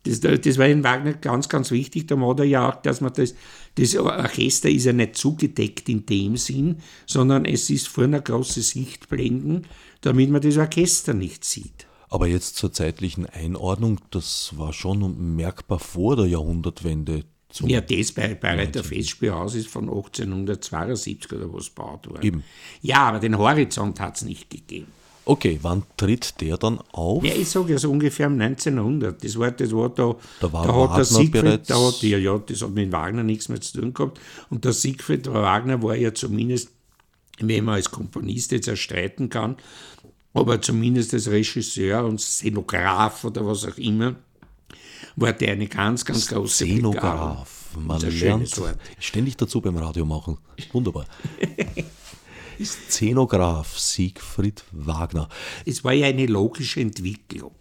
Das, das war in Wagner ganz, ganz wichtig. Da hat er ja auch, dass man das, das Orchester ist ja nicht zugedeckt in dem Sinn, sondern es ist vorne große Sichtblenden, damit man das Orchester nicht sieht. Aber jetzt zur zeitlichen Einordnung, das war schon merkbar vor der Jahrhundertwende. ja, das bei Bayreuther Festspielhaus ist von 1872 oder was gebaut worden. Eben. Ja, aber den Horizont hat es nicht gegeben. Okay, wann tritt der dann auf? Ja, ich sage ja so ungefähr um 1900. Das war, das war da, da, war da hat der Siegfried, da hat, ja, ja, das hat mit Wagner nichts mehr zu tun gehabt. Und der Siegfried Wagner war ja zumindest, wenn man als Komponist jetzt erstreiten kann, aber zumindest als Regisseur und Szenograf oder was auch immer, war der eine ganz, ganz große Szenograf. Man lernt ständig dazu beim Radio machen. Wunderbar. [laughs] Szenograf Siegfried Wagner. Es war ja eine logische Entwicklung.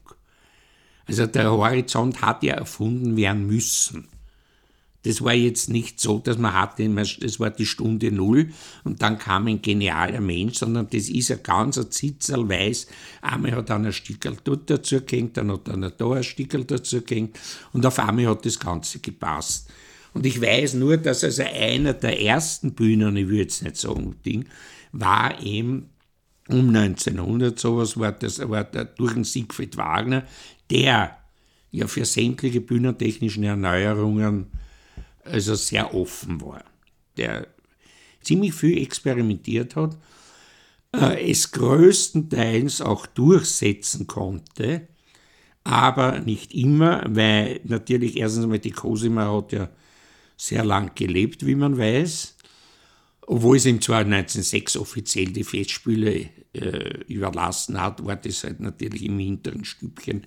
Also der Horizont hat ja erfunden werden müssen. Das war jetzt nicht so, dass man hatte, das war die Stunde Null und dann kam ein genialer Mensch, sondern das ist ein ganzer Zitzel weiß. Einmal hat einer ein Stickel dort dazu gehängt, dann hat einer da ein Stickel dazu gehängt und auf einmal hat das Ganze gepasst. Und ich weiß nur, dass also einer der ersten Bühnen, ich würde jetzt nicht sagen, Ding, war eben um 1900 sowas, war das war der, durch den Siegfried Wagner, der ja für sämtliche bühnentechnischen Erneuerungen also sehr offen war, der ziemlich viel experimentiert hat, äh, es größtenteils auch durchsetzen konnte, aber nicht immer, weil natürlich erstens einmal die Cosima hat ja sehr lang gelebt, wie man weiß, obwohl es ihm zwar 1906 offiziell die Festspiele äh, überlassen hat, war das halt natürlich im hinteren Stückchen,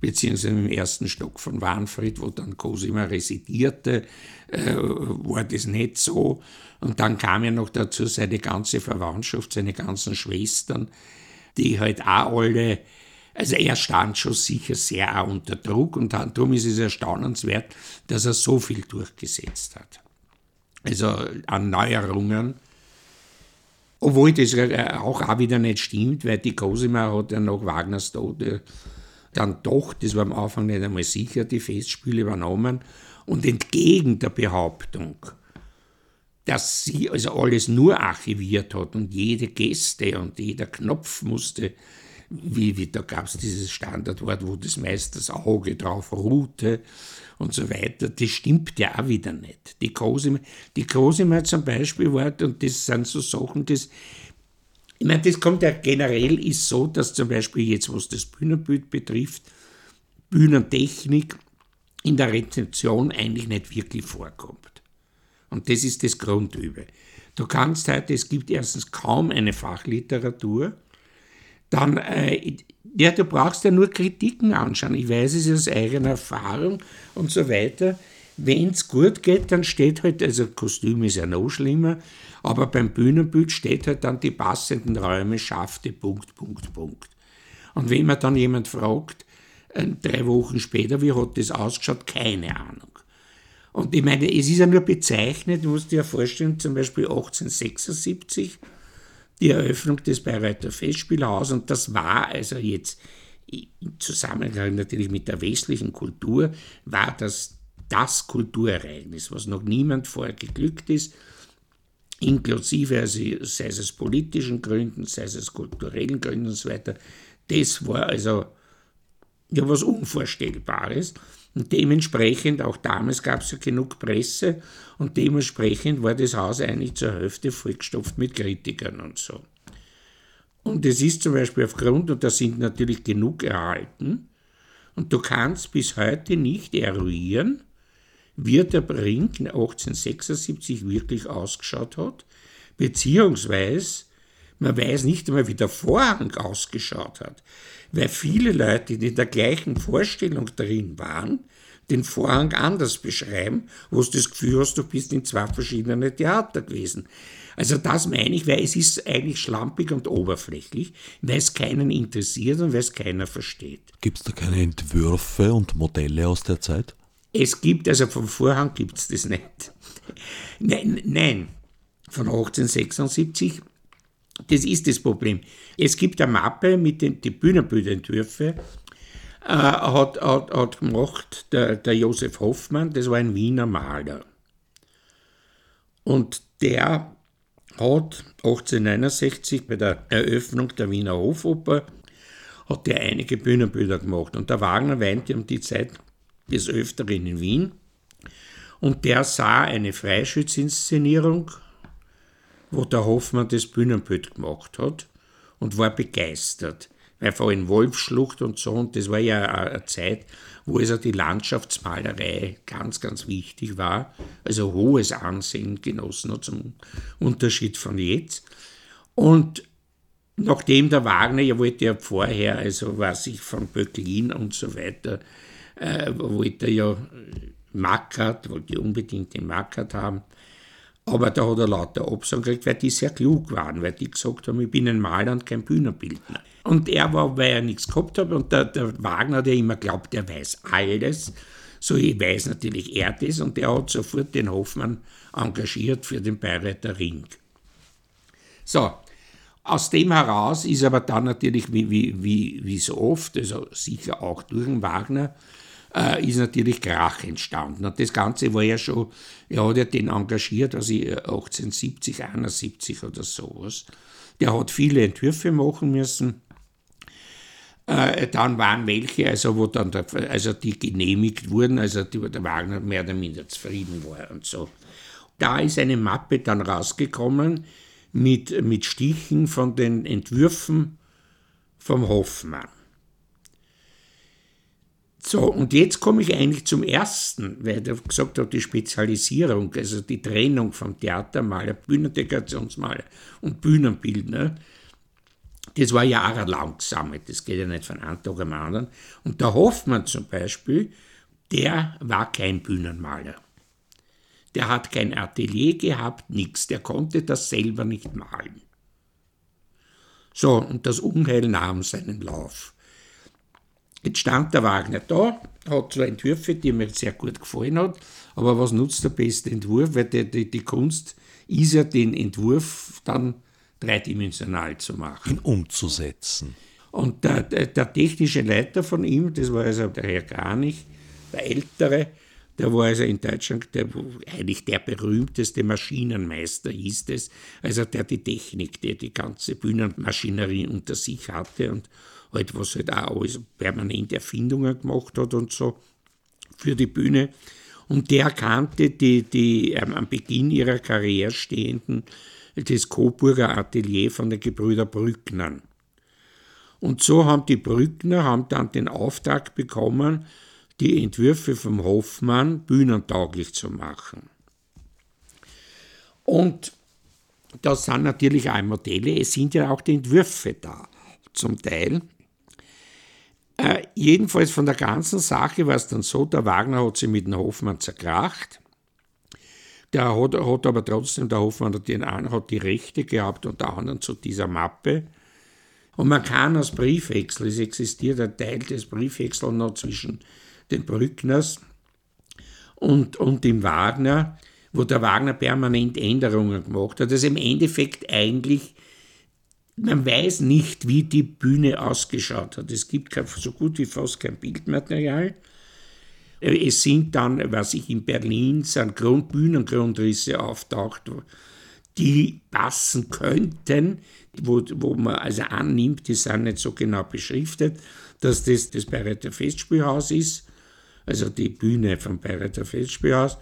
beziehungsweise im ersten Stock von Warnfried, wo dann Cosima residierte, äh, war das nicht so. Und dann kam ja noch dazu seine ganze Verwandtschaft, seine ganzen Schwestern, die halt auch alle, also er stand schon sicher sehr auch unter Druck und darum ist es erstaunenswert, dass er so viel durchgesetzt hat also an Neuerungen. Obwohl das auch, auch wieder nicht stimmt, weil die Cosima hat ja nach Wagners Tod dann doch, das war am Anfang nicht einmal sicher, die Festspiele übernommen. Und entgegen der Behauptung, dass sie also alles nur archiviert hat und jede Geste und jeder Knopf musste, wie, wie da gab es dieses Standardwort, wo das Meisters Auge drauf ruhte, und so weiter, das stimmt ja auch wieder nicht. Die Cosima, die Cosima zum Beispiel war, und das sind so Sachen, das, ich meine, das kommt ja generell ist so, dass zum Beispiel jetzt, was das Bühnenbild betrifft, Bühnentechnik in der Rezeption eigentlich nicht wirklich vorkommt. Und das ist das Grundübe. Du kannst heute, es gibt erstens kaum eine Fachliteratur, dann äh, ja, du brauchst ja nur Kritiken anschauen. Ich weiß es aus eigener Erfahrung und so weiter. Wenn es gut geht, dann steht halt, also Kostüm ist ja noch schlimmer, aber beim Bühnenbild steht halt dann die passenden Räume, schaffte, Punkt, Punkt, Punkt. Und wenn man dann jemand fragt, äh, drei Wochen später, wie hat das ausgeschaut, keine Ahnung. Und ich meine, es ist ja nur bezeichnet, du musst dir ja vorstellen, zum Beispiel 1876 die Eröffnung des Bayreuther Festspielhauses und das war also jetzt im Zusammenhang natürlich mit der westlichen Kultur, war das das Kulturereignis, was noch niemand vorher geglückt ist, inklusive, also sei es aus politischen Gründen, sei es aus kulturellen Gründen und so weiter. Das war also ja was Unvorstellbares. Und dementsprechend, auch damals gab es ja genug Presse und dementsprechend war das Haus eigentlich zur Hälfte vollgestopft mit Kritikern und so. Und es ist zum Beispiel aufgrund, und da sind natürlich genug erhalten, und du kannst bis heute nicht eruieren, wie der Brink 1876 wirklich ausgeschaut hat, beziehungsweise Man weiß nicht einmal, wie der Vorhang ausgeschaut hat, weil viele Leute, die in der gleichen Vorstellung drin waren, den Vorhang anders beschreiben, wo du das Gefühl hast, du bist in zwei verschiedene Theater gewesen. Also das meine ich, weil es ist eigentlich schlampig und oberflächlich, weil es keinen interessiert und weil es keiner versteht. Gibt es da keine Entwürfe und Modelle aus der Zeit? Es gibt, also vom Vorhang gibt es das nicht. [laughs] Nein, nein, von 1876, das ist das Problem. Es gibt eine Mappe mit den die Bühnenbildentwürfe, äh, hat, hat, hat gemacht der, der Josef Hoffmann, das war ein Wiener Maler. Und der hat 1869 bei der Eröffnung der Wiener Hofoper hat er einige Bühnenbilder gemacht. Und der Wagner weinte um die Zeit des Öfteren in Wien. Und der sah eine Freischützinszenierung, wo der Hoffmann das Bühnenbild gemacht hat und war begeistert. Weil vor allem Wolfschlucht und so, und das war ja eine Zeit, wo also die Landschaftsmalerei ganz, ganz wichtig war, also hohes Ansehen genossen hat zum Unterschied von jetzt. Und nachdem der Wagner, ja wollte ja vorher, also was ich von Böcklin und so weiter, äh, wollte er ja Mackert, wollte unbedingt den Mackert haben, aber da hat er lauter Absagen gekriegt, weil die sehr klug waren, weil die gesagt haben, ich bin ein Maler und kein Bühnenbildner. Und er war, weil er nichts gehabt hat, und der, der Wagner, der immer glaubt, er weiß alles, so weiß natürlich er das, und der hat sofort den Hoffmann engagiert für den Bayreuther Ring. So, aus dem heraus ist aber dann natürlich, wie, wie, wie, wie so oft, also sicher auch durch den Wagner, äh, ist natürlich Krach entstanden. Und das Ganze war ja schon, er hat ja den engagiert, also 1870, 71 oder sowas. Der hat viele Entwürfe machen müssen. Äh, dann waren welche, also wo dann der, also die genehmigt wurden, also die, der Wagner mehr oder minder zufrieden war und so. Da ist eine Mappe dann rausgekommen mit, mit Stichen von den Entwürfen vom Hoffmann. So, und jetzt komme ich eigentlich zum ersten, weil du gesagt hast, die Spezialisierung, also die Trennung vom Theatermaler, Bühnendekorationsmaler und Bühnenbildner. Das war jahrelang gesammelt, das geht ja nicht von einem Tag am anderen. Und der Hoffmann zum Beispiel, der war kein Bühnenmaler. Der hat kein Atelier gehabt, nichts, der konnte das selber nicht malen. So, und das Unheil nahm seinen Lauf. Jetzt stand der Wagner da, hat zwei Entwürfe, die mir sehr gut gefallen hat, aber was nutzt der beste Entwurf? Weil die, die, die Kunst ist ja, den Entwurf dann dreidimensional zu machen. Ihn umzusetzen. Und der, der, der, technische Leiter von ihm, das war also der Herr Kranich, der Ältere, der war also in Deutschland der, eigentlich der berühmteste Maschinenmeister, hieß es. Also der die Technik, der die ganze Bühnenmaschinerie unter sich hatte und halt, was halt auch alles permanent Erfindungen gemacht hat und so für die Bühne. Und der kannte die, die ähm, am Beginn ihrer Karriere stehenden, das Coburger Atelier von den Gebrüder Brücknern. Und so haben die Brückner haben dann den Auftrag bekommen, die Entwürfe vom Hoffmann bühnentauglich zu machen. Und das sind natürlich auch Modelle, es sind ja auch die Entwürfe da, zum Teil. Äh, jedenfalls von der ganzen Sache war es dann so, der Wagner hat sich mit dem Hofmann zerkracht. Der hat, hat aber trotzdem, der Hofmann hat, den, hat die Rechte gehabt, unter anderem zu dieser Mappe. Und man kann aus Briefwechsel, es existiert ein Teil des Briefwechsels noch zwischen den Brückners und, und dem Wagner, wo der Wagner permanent Änderungen gemacht hat. Also im Endeffekt eigentlich man weiß nicht, wie die Bühne ausgeschaut hat. Es gibt so gut wie fast kein Bildmaterial. Es sind dann, was ich in Berlin, sind Grund, Bühnengrundrisse auftaucht, die passen könnten, wo, wo man also annimmt, die sind nicht so genau beschriftet, dass das das Bayreuther Festspielhaus ist, also die Bühne vom Bayreuther Festspielhaus.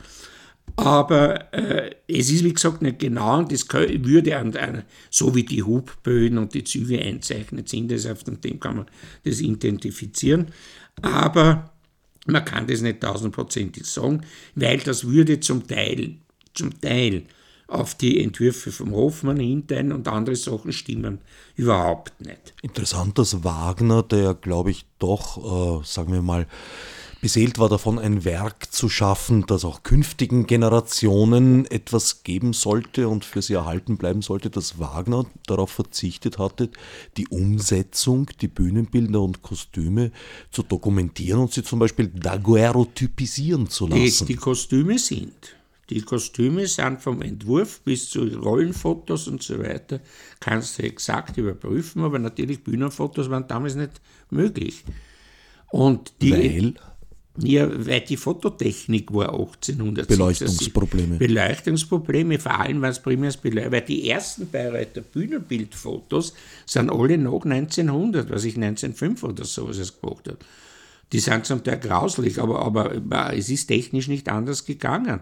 Aber äh, es ist, wie gesagt, nicht genau und das würde, an, an, so wie die Hubböen und die Züge einzeichnet sind, das auf dem kann man das identifizieren. Aber man kann das nicht tausendprozentig sagen, weil das würde zum Teil, zum Teil auf die Entwürfe vom Hofmann hinten und andere Sachen stimmen überhaupt nicht. Interessant, dass Wagner, der glaube ich doch, äh, sagen wir mal, beseelt war davon, ein Werk zu schaffen, das auch künftigen Generationen etwas geben sollte und für sie erhalten bleiben sollte, dass Wagner darauf verzichtet hatte, die Umsetzung, die Bühnenbilder und Kostüme zu dokumentieren und sie zum Beispiel daguerreotypisieren zu lassen. Die, die Kostüme sind. Die Kostüme sind vom Entwurf bis zu Rollenfotos und so weiter, kannst du exakt überprüfen, aber natürlich Bühnenfotos waren damals nicht möglich. Und die, Weil? Ja, weil die Fototechnik war 1800. Beleuchtungsprobleme. Beleuchtungsprobleme, vor allem was primär Beleuchtung, weil die ersten Bayreuther Bühnenbildfotos sind alle nach 1900, was ich 1905 oder so was gemacht habe. Die sind zum Teil grauslich, aber, aber es ist technisch nicht anders gegangen.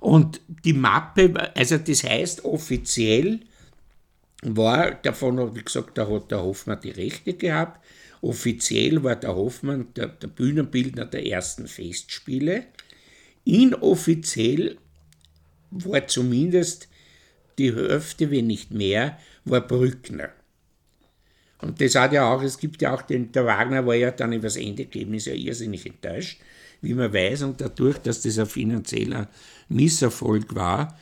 Und die Mappe, also das heißt offiziell war davon, wie gesagt, da hat der Hoffmann die Rechte gehabt, Offiziell war der Hoffmann der, der Bühnenbildner der ersten Festspiele. Inoffiziell war zumindest die Hälfte, wenn nicht mehr, war Brückner. Und das hat ja auch, es gibt ja auch den, der Wagner war ja dann über das Endergebnis ja irrsinnig enttäuscht, wie man weiß, und dadurch, dass das ein finanzieller Misserfolg war,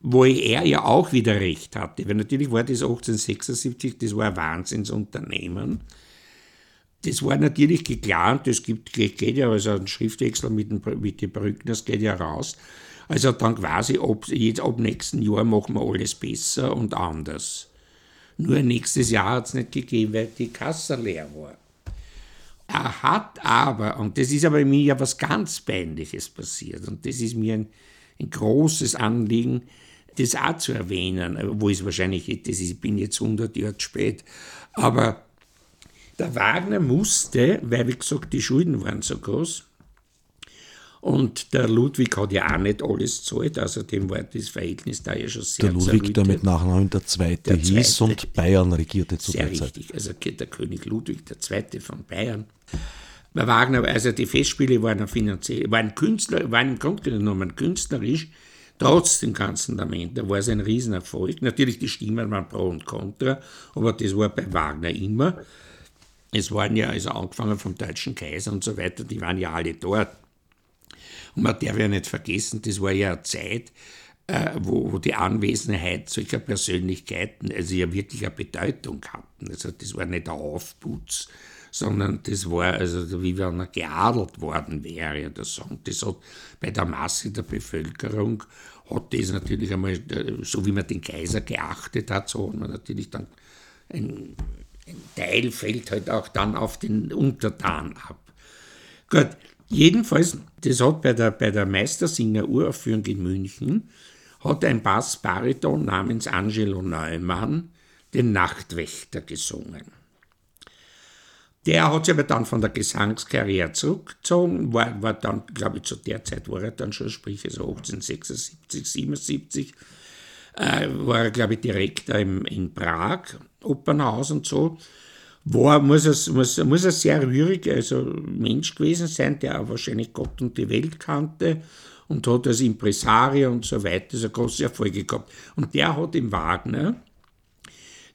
wo er ja auch wieder recht hatte. Weil natürlich war das 1876, das war ein Wahnsinnsunternehmen. Das war natürlich geplant, das gibt, geht ja, also ein Schriftwechsel mit den, mit den Brückners geht ja raus. Also dann quasi, ab, jetzt, ab nächsten Jahr machen wir alles besser und anders. Nur nächstes Jahr hat es nicht gegeben, weil die Kasse leer war. Er hat aber, und das ist aber mir ja was ganz Peinliches passiert, und das ist mir ein, ein großes Anliegen, das auch zu erwähnen, wo es wahrscheinlich, das ist, ich bin jetzt 100 Jahre spät, aber der Wagner musste, weil wie gesagt die Schulden waren so groß, und der Ludwig hat ja auch nicht alles zahlt, also dem war das Verhältnis da ja schon sehr Der Ludwig, der mit Nachnamen der Zweite der hieß Zweite, und Bayern regierte zu sehr der Zeit. richtig, also der König Ludwig der Zweite von Bayern. Bei Wagner, also die Festspiele waren finanziell, waren Künstler, waren im Grunde genommen künstlerisch, trotz dem ganzen Lament, da war es ein Riesenerfolg. Natürlich die Stimmen waren pro und contra, aber das war bei Wagner immer. Es waren ja, also angefangen vom deutschen Kaiser und so weiter, die waren ja alle dort. Und man darf ja nicht vergessen, das war ja eine Zeit, äh, wo, wo, die Anwesenheit solcher Persönlichkeiten also ja wirklich eine Bedeutung hatten. Also das war nicht der Aufputz, sondern das war also wie wenn er geadelt worden wäre oder so. Und das hat bei der Masse der Bevölkerung hat das natürlich einmal, äh, so wie man den Kaiser geachtet hat, so hat man natürlich dann ein ein Teil fällt halt auch dann auf den Untertan ab. Gut, jedenfalls, das hat bei der, bei der Meistersinger Uraufführung in München, hat ein Bassbariton namens Angelo Neumann den Nachtwächter gesungen. Der hat sich aber dann von der Gesangskarriere zurückgezogen, war, war dann, glaube ich, zu der Zeit war er dann schon, sprich also 1876, 77, äh, war glaube ich, Direktor im, in Prag Opernhaus und so, war, muss er, muss, muss er sehr rührig, also Mensch gewesen sein, der auch wahrscheinlich Gott und die Welt kannte und hat als Impresario und so weiter so große Erfolge gehabt. Und der hat im Wagner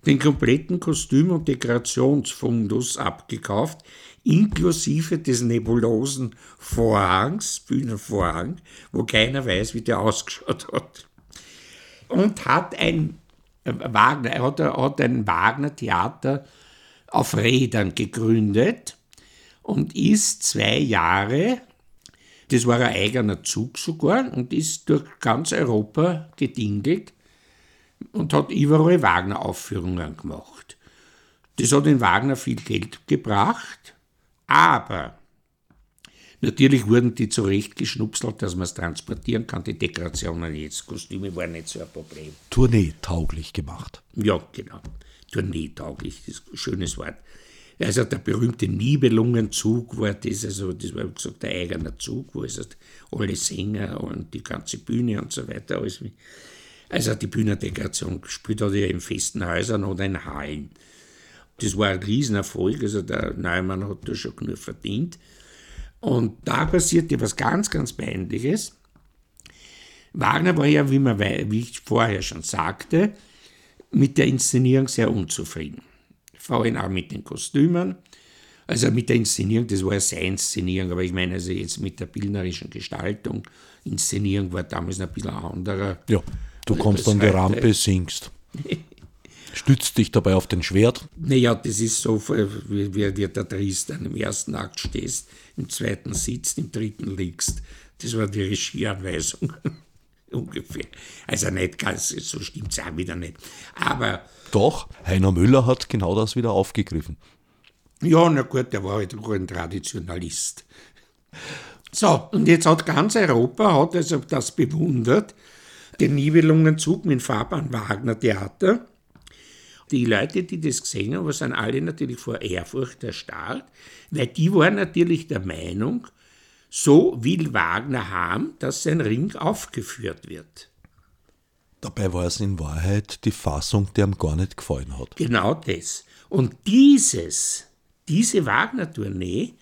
den kompletten Kostüm- und Dekorationsfundus abgekauft, inklusive des nebulosen Vorhangs, Bühnenvorhang, wo keiner weiß, wie der [laughs] ausgeschaut hat. Und hat ein Wagner, er hat, hat ein Wagner-Theater auf Rädern gegründet und ist zwei Jahre, das war ein eigener Zug sogar, und ist durch ganz Europa gedingelt und hat überall Wagner-Aufführungen gemacht. Das hat den Wagner viel Geld gebracht, aber Natürlich wurden die zurechtgeschnupselt, dass man es transportieren kann. Die Dekorationen jetzt, Kostüme waren nicht so ein Problem. Tourneetauglich gemacht. Ja, genau. Tourneetauglich, das ist ein schönes Wort. Also der berühmte Nibelungenzug war das, also das war gesagt der eigene Zug, wo es alle Sänger und die ganze Bühne und so weiter alles. Also die Bühnendekoration gespielt hat er in festen Häusern oder in Hallen. Das war ein Riesenerfolg, also der Neumann hat da schon genug verdient. Und da passierte was ganz, ganz Peinliches. Wagner war ja, wie, man, wie ich vorher schon sagte, mit der Inszenierung sehr unzufrieden. Vor allem auch mit den Kostümen. Also mit der Inszenierung, das war ja seine Inszenierung, aber ich meine also jetzt mit der bildnerischen Gestaltung. Inszenierung war damals ein bisschen anderer. Ja, du kommst an die Rampe, singst. [laughs] Stützt dich dabei auf den Schwert? Naja, das ist so, wie, wie dir der Tristan im ersten Akt stehst, im zweiten sitzt, im dritten liegst. Das war die Regieanweisung. [laughs] Ungefähr. Also nicht ganz, so stimmt es auch wieder nicht. Aber. Doch, Heiner Müller hat genau das wieder aufgegriffen. Ja, na gut, der war halt auch ein Traditionalist. So, und jetzt hat ganz Europa hat also das bewundert, den Nibelungenzug mit Fabian Wagner Theater. Die Leute, die das gesehen haben, sind alle natürlich vor Ehrfurcht erstarrt, weil die waren natürlich der Meinung, so will Wagner haben, dass sein Ring aufgeführt wird. Dabei war es in Wahrheit die Fassung, die ihm gar nicht gefallen hat. Genau das. Und dieses diese Wagner-Tournee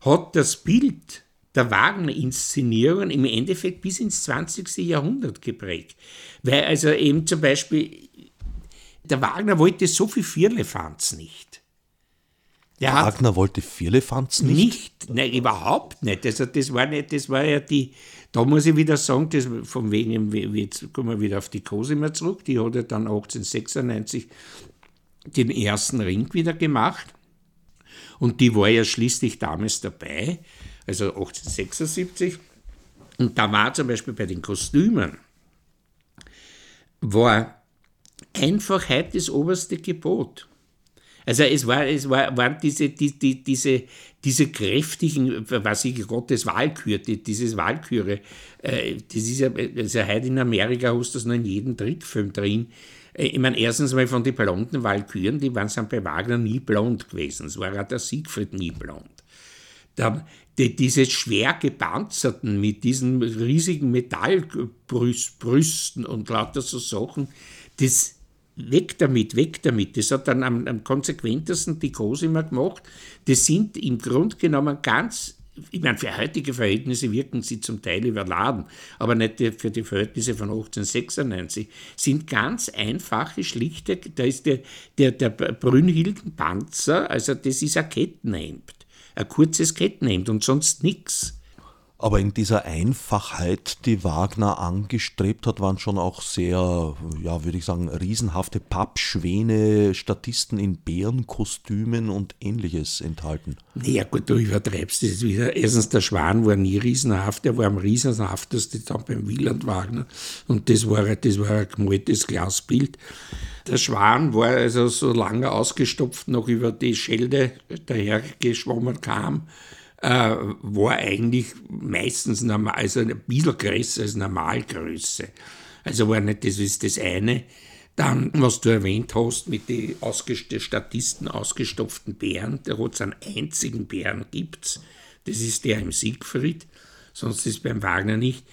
hat das Bild der Wagner-Inszenierungen im Endeffekt bis ins 20. Jahrhundert geprägt. Weil also eben zum Beispiel, der Wagner wollte so viel Vierlefanz nicht. Der Wagner hat, wollte Vierlefanz nicht? Nicht, nein, überhaupt nicht. Also das war nicht, das war ja die, da muss ich wieder sagen, das von wegen, jetzt kommen wir wieder auf die Cosima zurück, die hat ja dann 1896 den ersten Ring wieder gemacht. Und die war ja schließlich damals dabei, also 1876. Und da war zum Beispiel bei den Kostümen, war Einfachheit das oberste Gebot. Also es, war, es war, waren diese, die, die, diese, diese kräftigen, was ich Gottes Walküre, dieses Walküre, äh, das ist ja, also heute in Amerika hast du das noch in jedem Trickfilm drin, äh, ich meine, erstens mal von den blonden Walküren, die waren bei Wagner nie blond gewesen. Es war auch der Siegfried nie blond. Da, die, diese schwer gepanzerten mit diesen riesigen Metallbrüsten und lauter so Sachen, das weg damit, weg damit. Das hat dann am, am konsequentesten die Cosima gemacht. Das sind im Grunde genommen ganz ich meine, für heutige Verhältnisse wirken sie zum Teil überladen, aber nicht für die Verhältnisse von 1896, sind ganz einfache, schlichte, da ist der, der, der Brünnhildenpanzer, also das ist ein Kettenhemd, ein kurzes Kettenhemd und sonst nichts. Aber in dieser Einfachheit, die Wagner angestrebt hat, waren schon auch sehr, ja, würde ich sagen, riesenhafte Pappschwäne, Statisten in Bärenkostümen und ähnliches enthalten. Naja, gut, du übertreibst das wieder. Erstens, der Schwan war nie riesenhaft, der war am riesenhaftesten dann beim Wieland Wagner und das war, das war ein gemaltes Glasbild. Der Schwan war also so lange ausgestopft, noch über die Schelde dahergeschwommen kam äh, war eigentlich meistens normal, also ein bisschen größer als Normalgröße. Also war nicht, das ist das eine. Dann, was du erwähnt hast, mit den ausgest Statisten ausgestopften Bären, der hat es einen einzigen Bären gibt's. Das ist der im Siegfried, sonst ist beim Wagner nicht.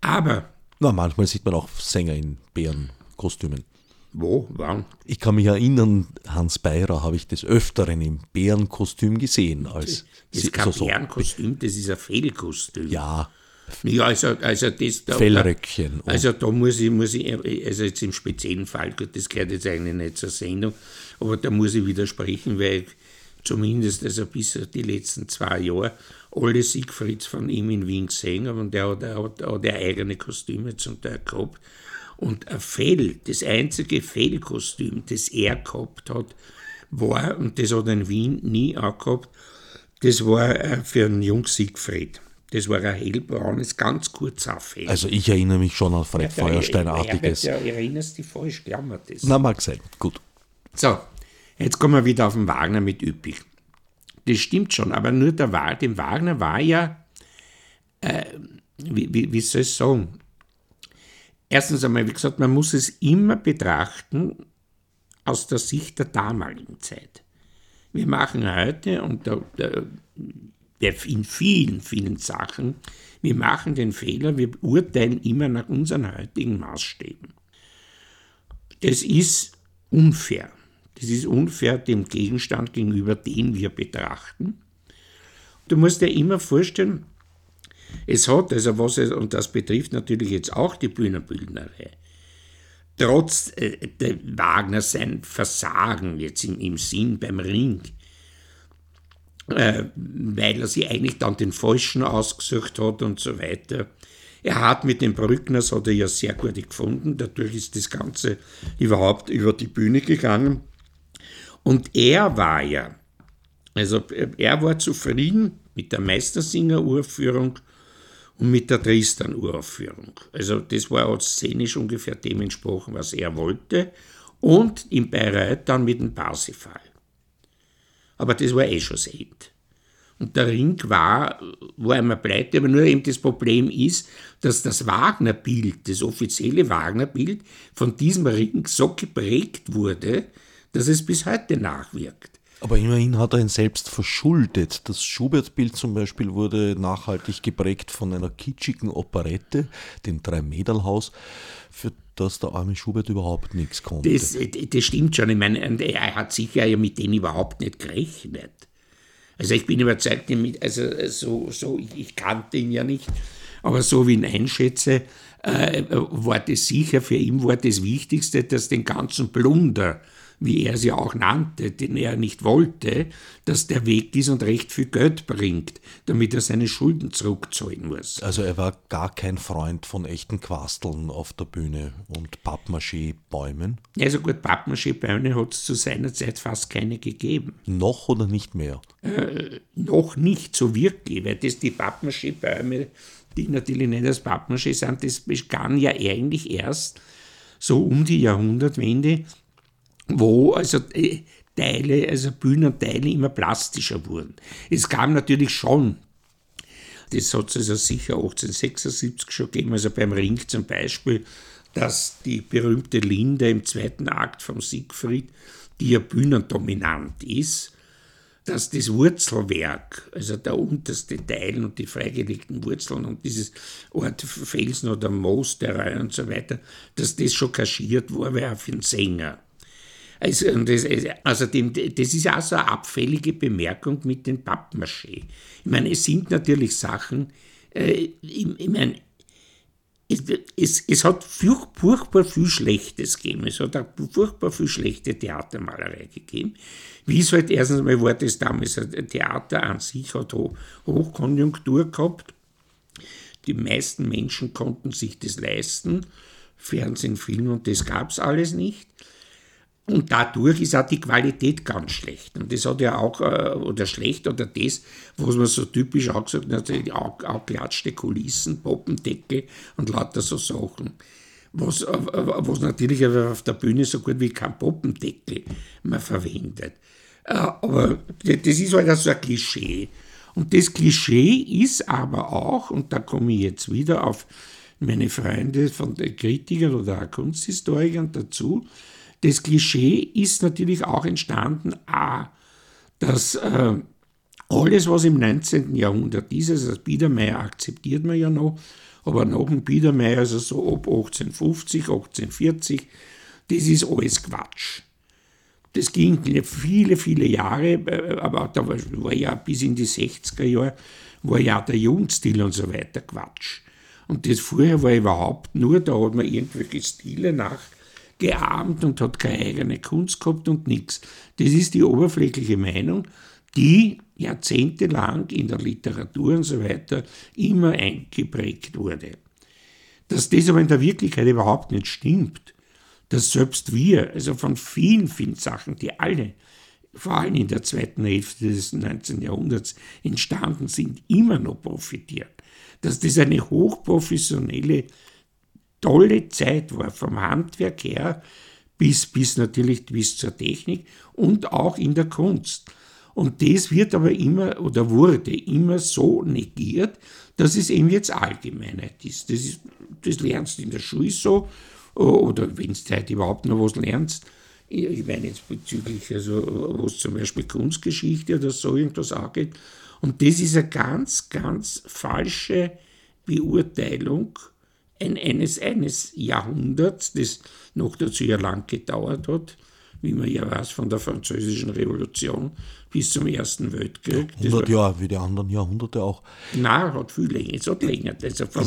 Aber. Na, manchmal sieht man auch Sänger in Bärenkostümen. Wo? Wann? Ich kann mich erinnern, Hans Beirer habe ich des Öfteren im Bärenkostüm gesehen. Als das ist kein so, Bärenkostüm, das ist ein Fehlkostüm. Ja. Ja, also, also das da, Fellröckchen. Also da muss ich, muss ich, also jetzt im speziellen Fall, gut, das gehört jetzt eigentlich nicht zur Sendung, aber da muss ich widersprechen, weil zumindest also bis die letzten zwei Jahre alle Siegfrieds von ihm in Wien gesehen habe und der hat, hat, der hat eigene Kostüme zum Teil gehabt. Und ein Fell, das einzige Fellkostüm, das er gehabt hat, war, und das hat er in Wien nie angehabt, das war äh, für einen Jung Siegfried. Das war ein hellbraunes, ganz kurzer Fell. Also ich erinnere mich schon an Fred ja, Feuersteinartiges. Ja, erinnerst dich falsch, mir das. Na, mag sein, gut. So, jetzt kommen wir wieder auf den Wagner mit Üppig. Das stimmt schon, aber nur der Wagner, dem Wagner war ja, äh, wie, wie, wie soll ich sagen, Erstens einmal, wie gesagt, man muss es immer betrachten aus der Sicht der damaligen Zeit. Wir machen heute, und da, da, in vielen, vielen Sachen, wir machen den Fehler, wir urteilen immer nach unseren heutigen Maßstäben. Das ist unfair. Das ist unfair dem Gegenstand gegenüber, den wir betrachten. Du musst dir immer vorstellen, Es hat, also was, und das betrifft natürlich jetzt auch die Bühnenbildnerei, trotz äh, Wagner sein Versagen jetzt im, im Sinn beim Ring, äh, weil er sich eigentlich dann den Falschen ausgesucht hat und so weiter. Er hat mit den Brückners, hat er ja sehr gut gefunden, dadurch ist das Ganze überhaupt über die Bühne gegangen. Und er war ja, also er war zufrieden mit der Meistersinger-Uraufführung und mit der Tristan-Uraufführung. Also das war auch szenisch ungefähr dem entsprochen, was er wollte. Und in Bayreuth dann mit dem Parsifal. Aber das war eh schon selten. Und der Ring war, war einmal pleite, aber nur eben das Problem ist, dass das Wagner-Bild, das offizielle Wagner-Bild von diesem Ring so geprägt wurde, dass es bis heute nachwirkt. Aber immerhin hat er ihn selbst verschuldet. Das Schubert-Bild zum Beispiel wurde nachhaltig geprägt von einer kitschigen Operette, dem Dreimädelhaus, für das der arme Schubert überhaupt nichts konnte. Das, das stimmt schon. Ich meine, er hat sicher ja mit denen überhaupt nicht gerechnet. Also ich bin überzeugt, also so, so, ich kannte ihn ja nicht, aber so wie ich ihn einschätze, äh, war das sicher für ihn war das Wichtigste, dass den ganzen Plunder wie er sie auch nannte, den er nicht wollte, dass der Weg ist und recht viel Geld bringt, damit er seine Schulden zurückzahlen muss. Also er war gar kein Freund von echten Quasteln auf der Bühne und Pappmaché-Bäumen? Also gut, Pappmaché-Bäume hat es zu seiner Zeit fast keine gegeben. Noch oder nicht mehr? Äh, noch nicht so wirklich, weil das die Pappmaché-Bäume, die natürlich nicht als Pappmaché sind, das begann ja eigentlich erst so um die Jahrhundertwende wo also äh, Teile, also Bühnenteile immer plastischer wurden. Es kam natürlich schon, das hat es also sicher 1876 schon gegeben, also beim Ring zum Beispiel, dass die berühmte Linde im zweiten Akt von Siegfried, die ja bühnendominant ist, dass das Wurzelwerk, also der unterste Teil und die freigelegten Wurzeln und dieses Ort Felsen oder Moos der Reihe und so weiter, dass das schon kaschiert war, auch für den Sänger. Also, das, also dem, das ist auch so eine abfällige Bemerkung mit den Pappmaché. Ich meine, es sind natürlich Sachen, äh, ich, ich meine, es, es, es, hat furchtbar viel Schlechtes gegeben. Es hat auch furchtbar viel schlechte Theatermalerei gegeben. Wie es halt erstens mal war, das damals Theater an sich hat Hochkonjunktur gehabt. Die meisten Menschen konnten sich das leisten. Fernsehen, Film und das gab es alles nicht. Und dadurch ist auch die Qualität ganz schlecht. Und das hat ja auch, äh, oder schlecht, oder das, was man so typisch auch gesagt hat, auch, auch klatschte Kulissen, Poppendeckel und lauter so Sachen. Was, äh, was natürlich auf der Bühne so gut wie kein Poppendeckel man verwendet. Äh, aber das ist halt so ein Klischee. Und das Klischee ist aber auch, und da komme ich jetzt wieder auf meine Freunde von Kritikern oder Kunsthistorikern dazu, das Klischee ist natürlich auch entstanden, dass äh, alles, was im 19. Jahrhundert ist, also das Biedermeier akzeptiert man ja noch, aber nach dem Biedermeier, also so ab 1850, 1840, das ist alles Quatsch. Das ging viele, viele Jahre, äh, aber da war, war ja bis in die 60er Jahre, war ja der Jugendstil und so weiter Quatsch. Und das vorher war überhaupt nur, da hat man irgendwelche Stile nach geahmt und hat keine eigene Kunst gehabt und nichts. Das ist die oberflächliche Meinung, die jahrzehntelang in der Literatur und so weiter immer eingeprägt wurde. Dass das aber in der Wirklichkeit überhaupt nicht stimmt, dass selbst wir, also von vielen, vielen Sachen, die alle, vor allem in der zweiten Hälfte des 19. Jahrhunderts entstanden sind, immer noch profitieren. Dass das eine hochprofessionelle tolle Zeit war, vom Handwerk her bis, bis natürlich bis zur Technik und auch in der Kunst. Und das wird aber immer oder wurde immer so negiert, dass es eben jetzt Allgemeinheit ist. Das, ist, das lernst du in der Schule so, oder wenn du heute überhaupt noch was lernst. Ich meine jetzt bezüglich, also, wo es zum Beispiel Kunstgeschichte oder so irgendwas angeht. Und das ist eine ganz, ganz falsche Beurteilung eines, eines Jahrhunderts, das noch dazu ja lang gedauert hat, wie man ja weiß, von der Französischen Revolution bis zum Ersten Weltkrieg. Ja, 100 Jahre, wie die anderen Jahrhunderte auch. Nein, hat viel länger, es hat länger. Also von,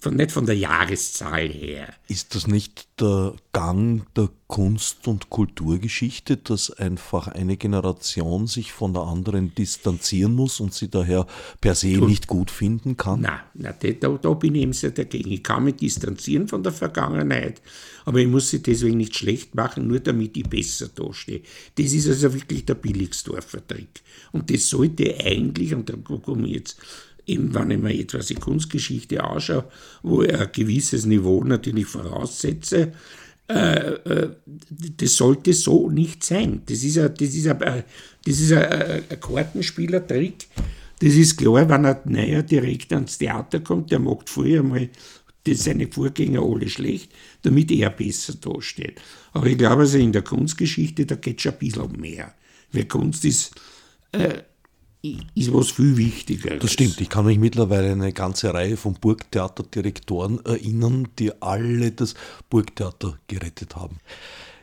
von, nicht von der Jahreszahl her. Ist das nicht der Gang der Kunst- und Kulturgeschichte, dass einfach eine Generation sich von der anderen distanzieren muss und sie daher per se du, nicht gut finden kann? Nein, nein da, da bin ich eben sehr dagegen. Ich kann mich distanzieren von der Vergangenheit, aber ich muss sie deswegen nicht schlecht machen, nur damit ich besser dastehe. Das ist also wirklich der Billigsdorfer Trick. Und das sollte eigentlich, und da komme ich jetzt eben wenn ich mir etwas die Kunstgeschichte anschaue, wo ich ein gewisses Niveau natürlich voraussetze, äh, äh, das sollte so nicht sein. Das ist ein, das ist ein, das ist ein, ein Kartenspielertrick. Das ist klar, wenn ein neuer Direktor ans Theater kommt, der macht vorher mal seine Vorgänger alle schlecht, damit er besser dasteht. Aber ich glaube, also in der Kunstgeschichte, da geht es schon ein bisschen mehr. Weil Kunst ist äh, ist was viel wichtiger. Das stimmt. Ich kann mich mittlerweile an eine ganze Reihe von Burgtheaterdirektoren erinnern, die alle das Burgtheater gerettet haben.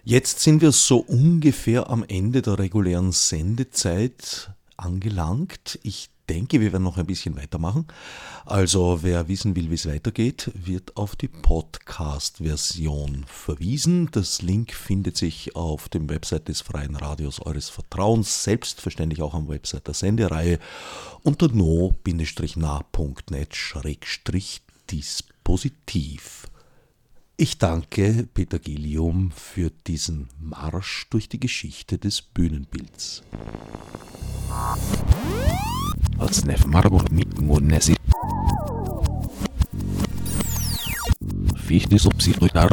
Jetzt sind wir so ungefähr am Ende der regulären Sendezeit angelangt. Ich denke, wir werden noch ein bisschen weitermachen. Also wer wissen will, wie es weitergeht, wird auf die Podcast-Version verwiesen. Das Link findet sich auf dem Website des Freien Radios eures Vertrauens, selbstverständlich auch am Website der Sendereihe unter no-na.net-dispositiv. Ich danke Peter Gillium für diesen Marsch durch die Geschichte des Bühnenbilds. Alsnef Marburg mit Nesi. Fichte subsidiar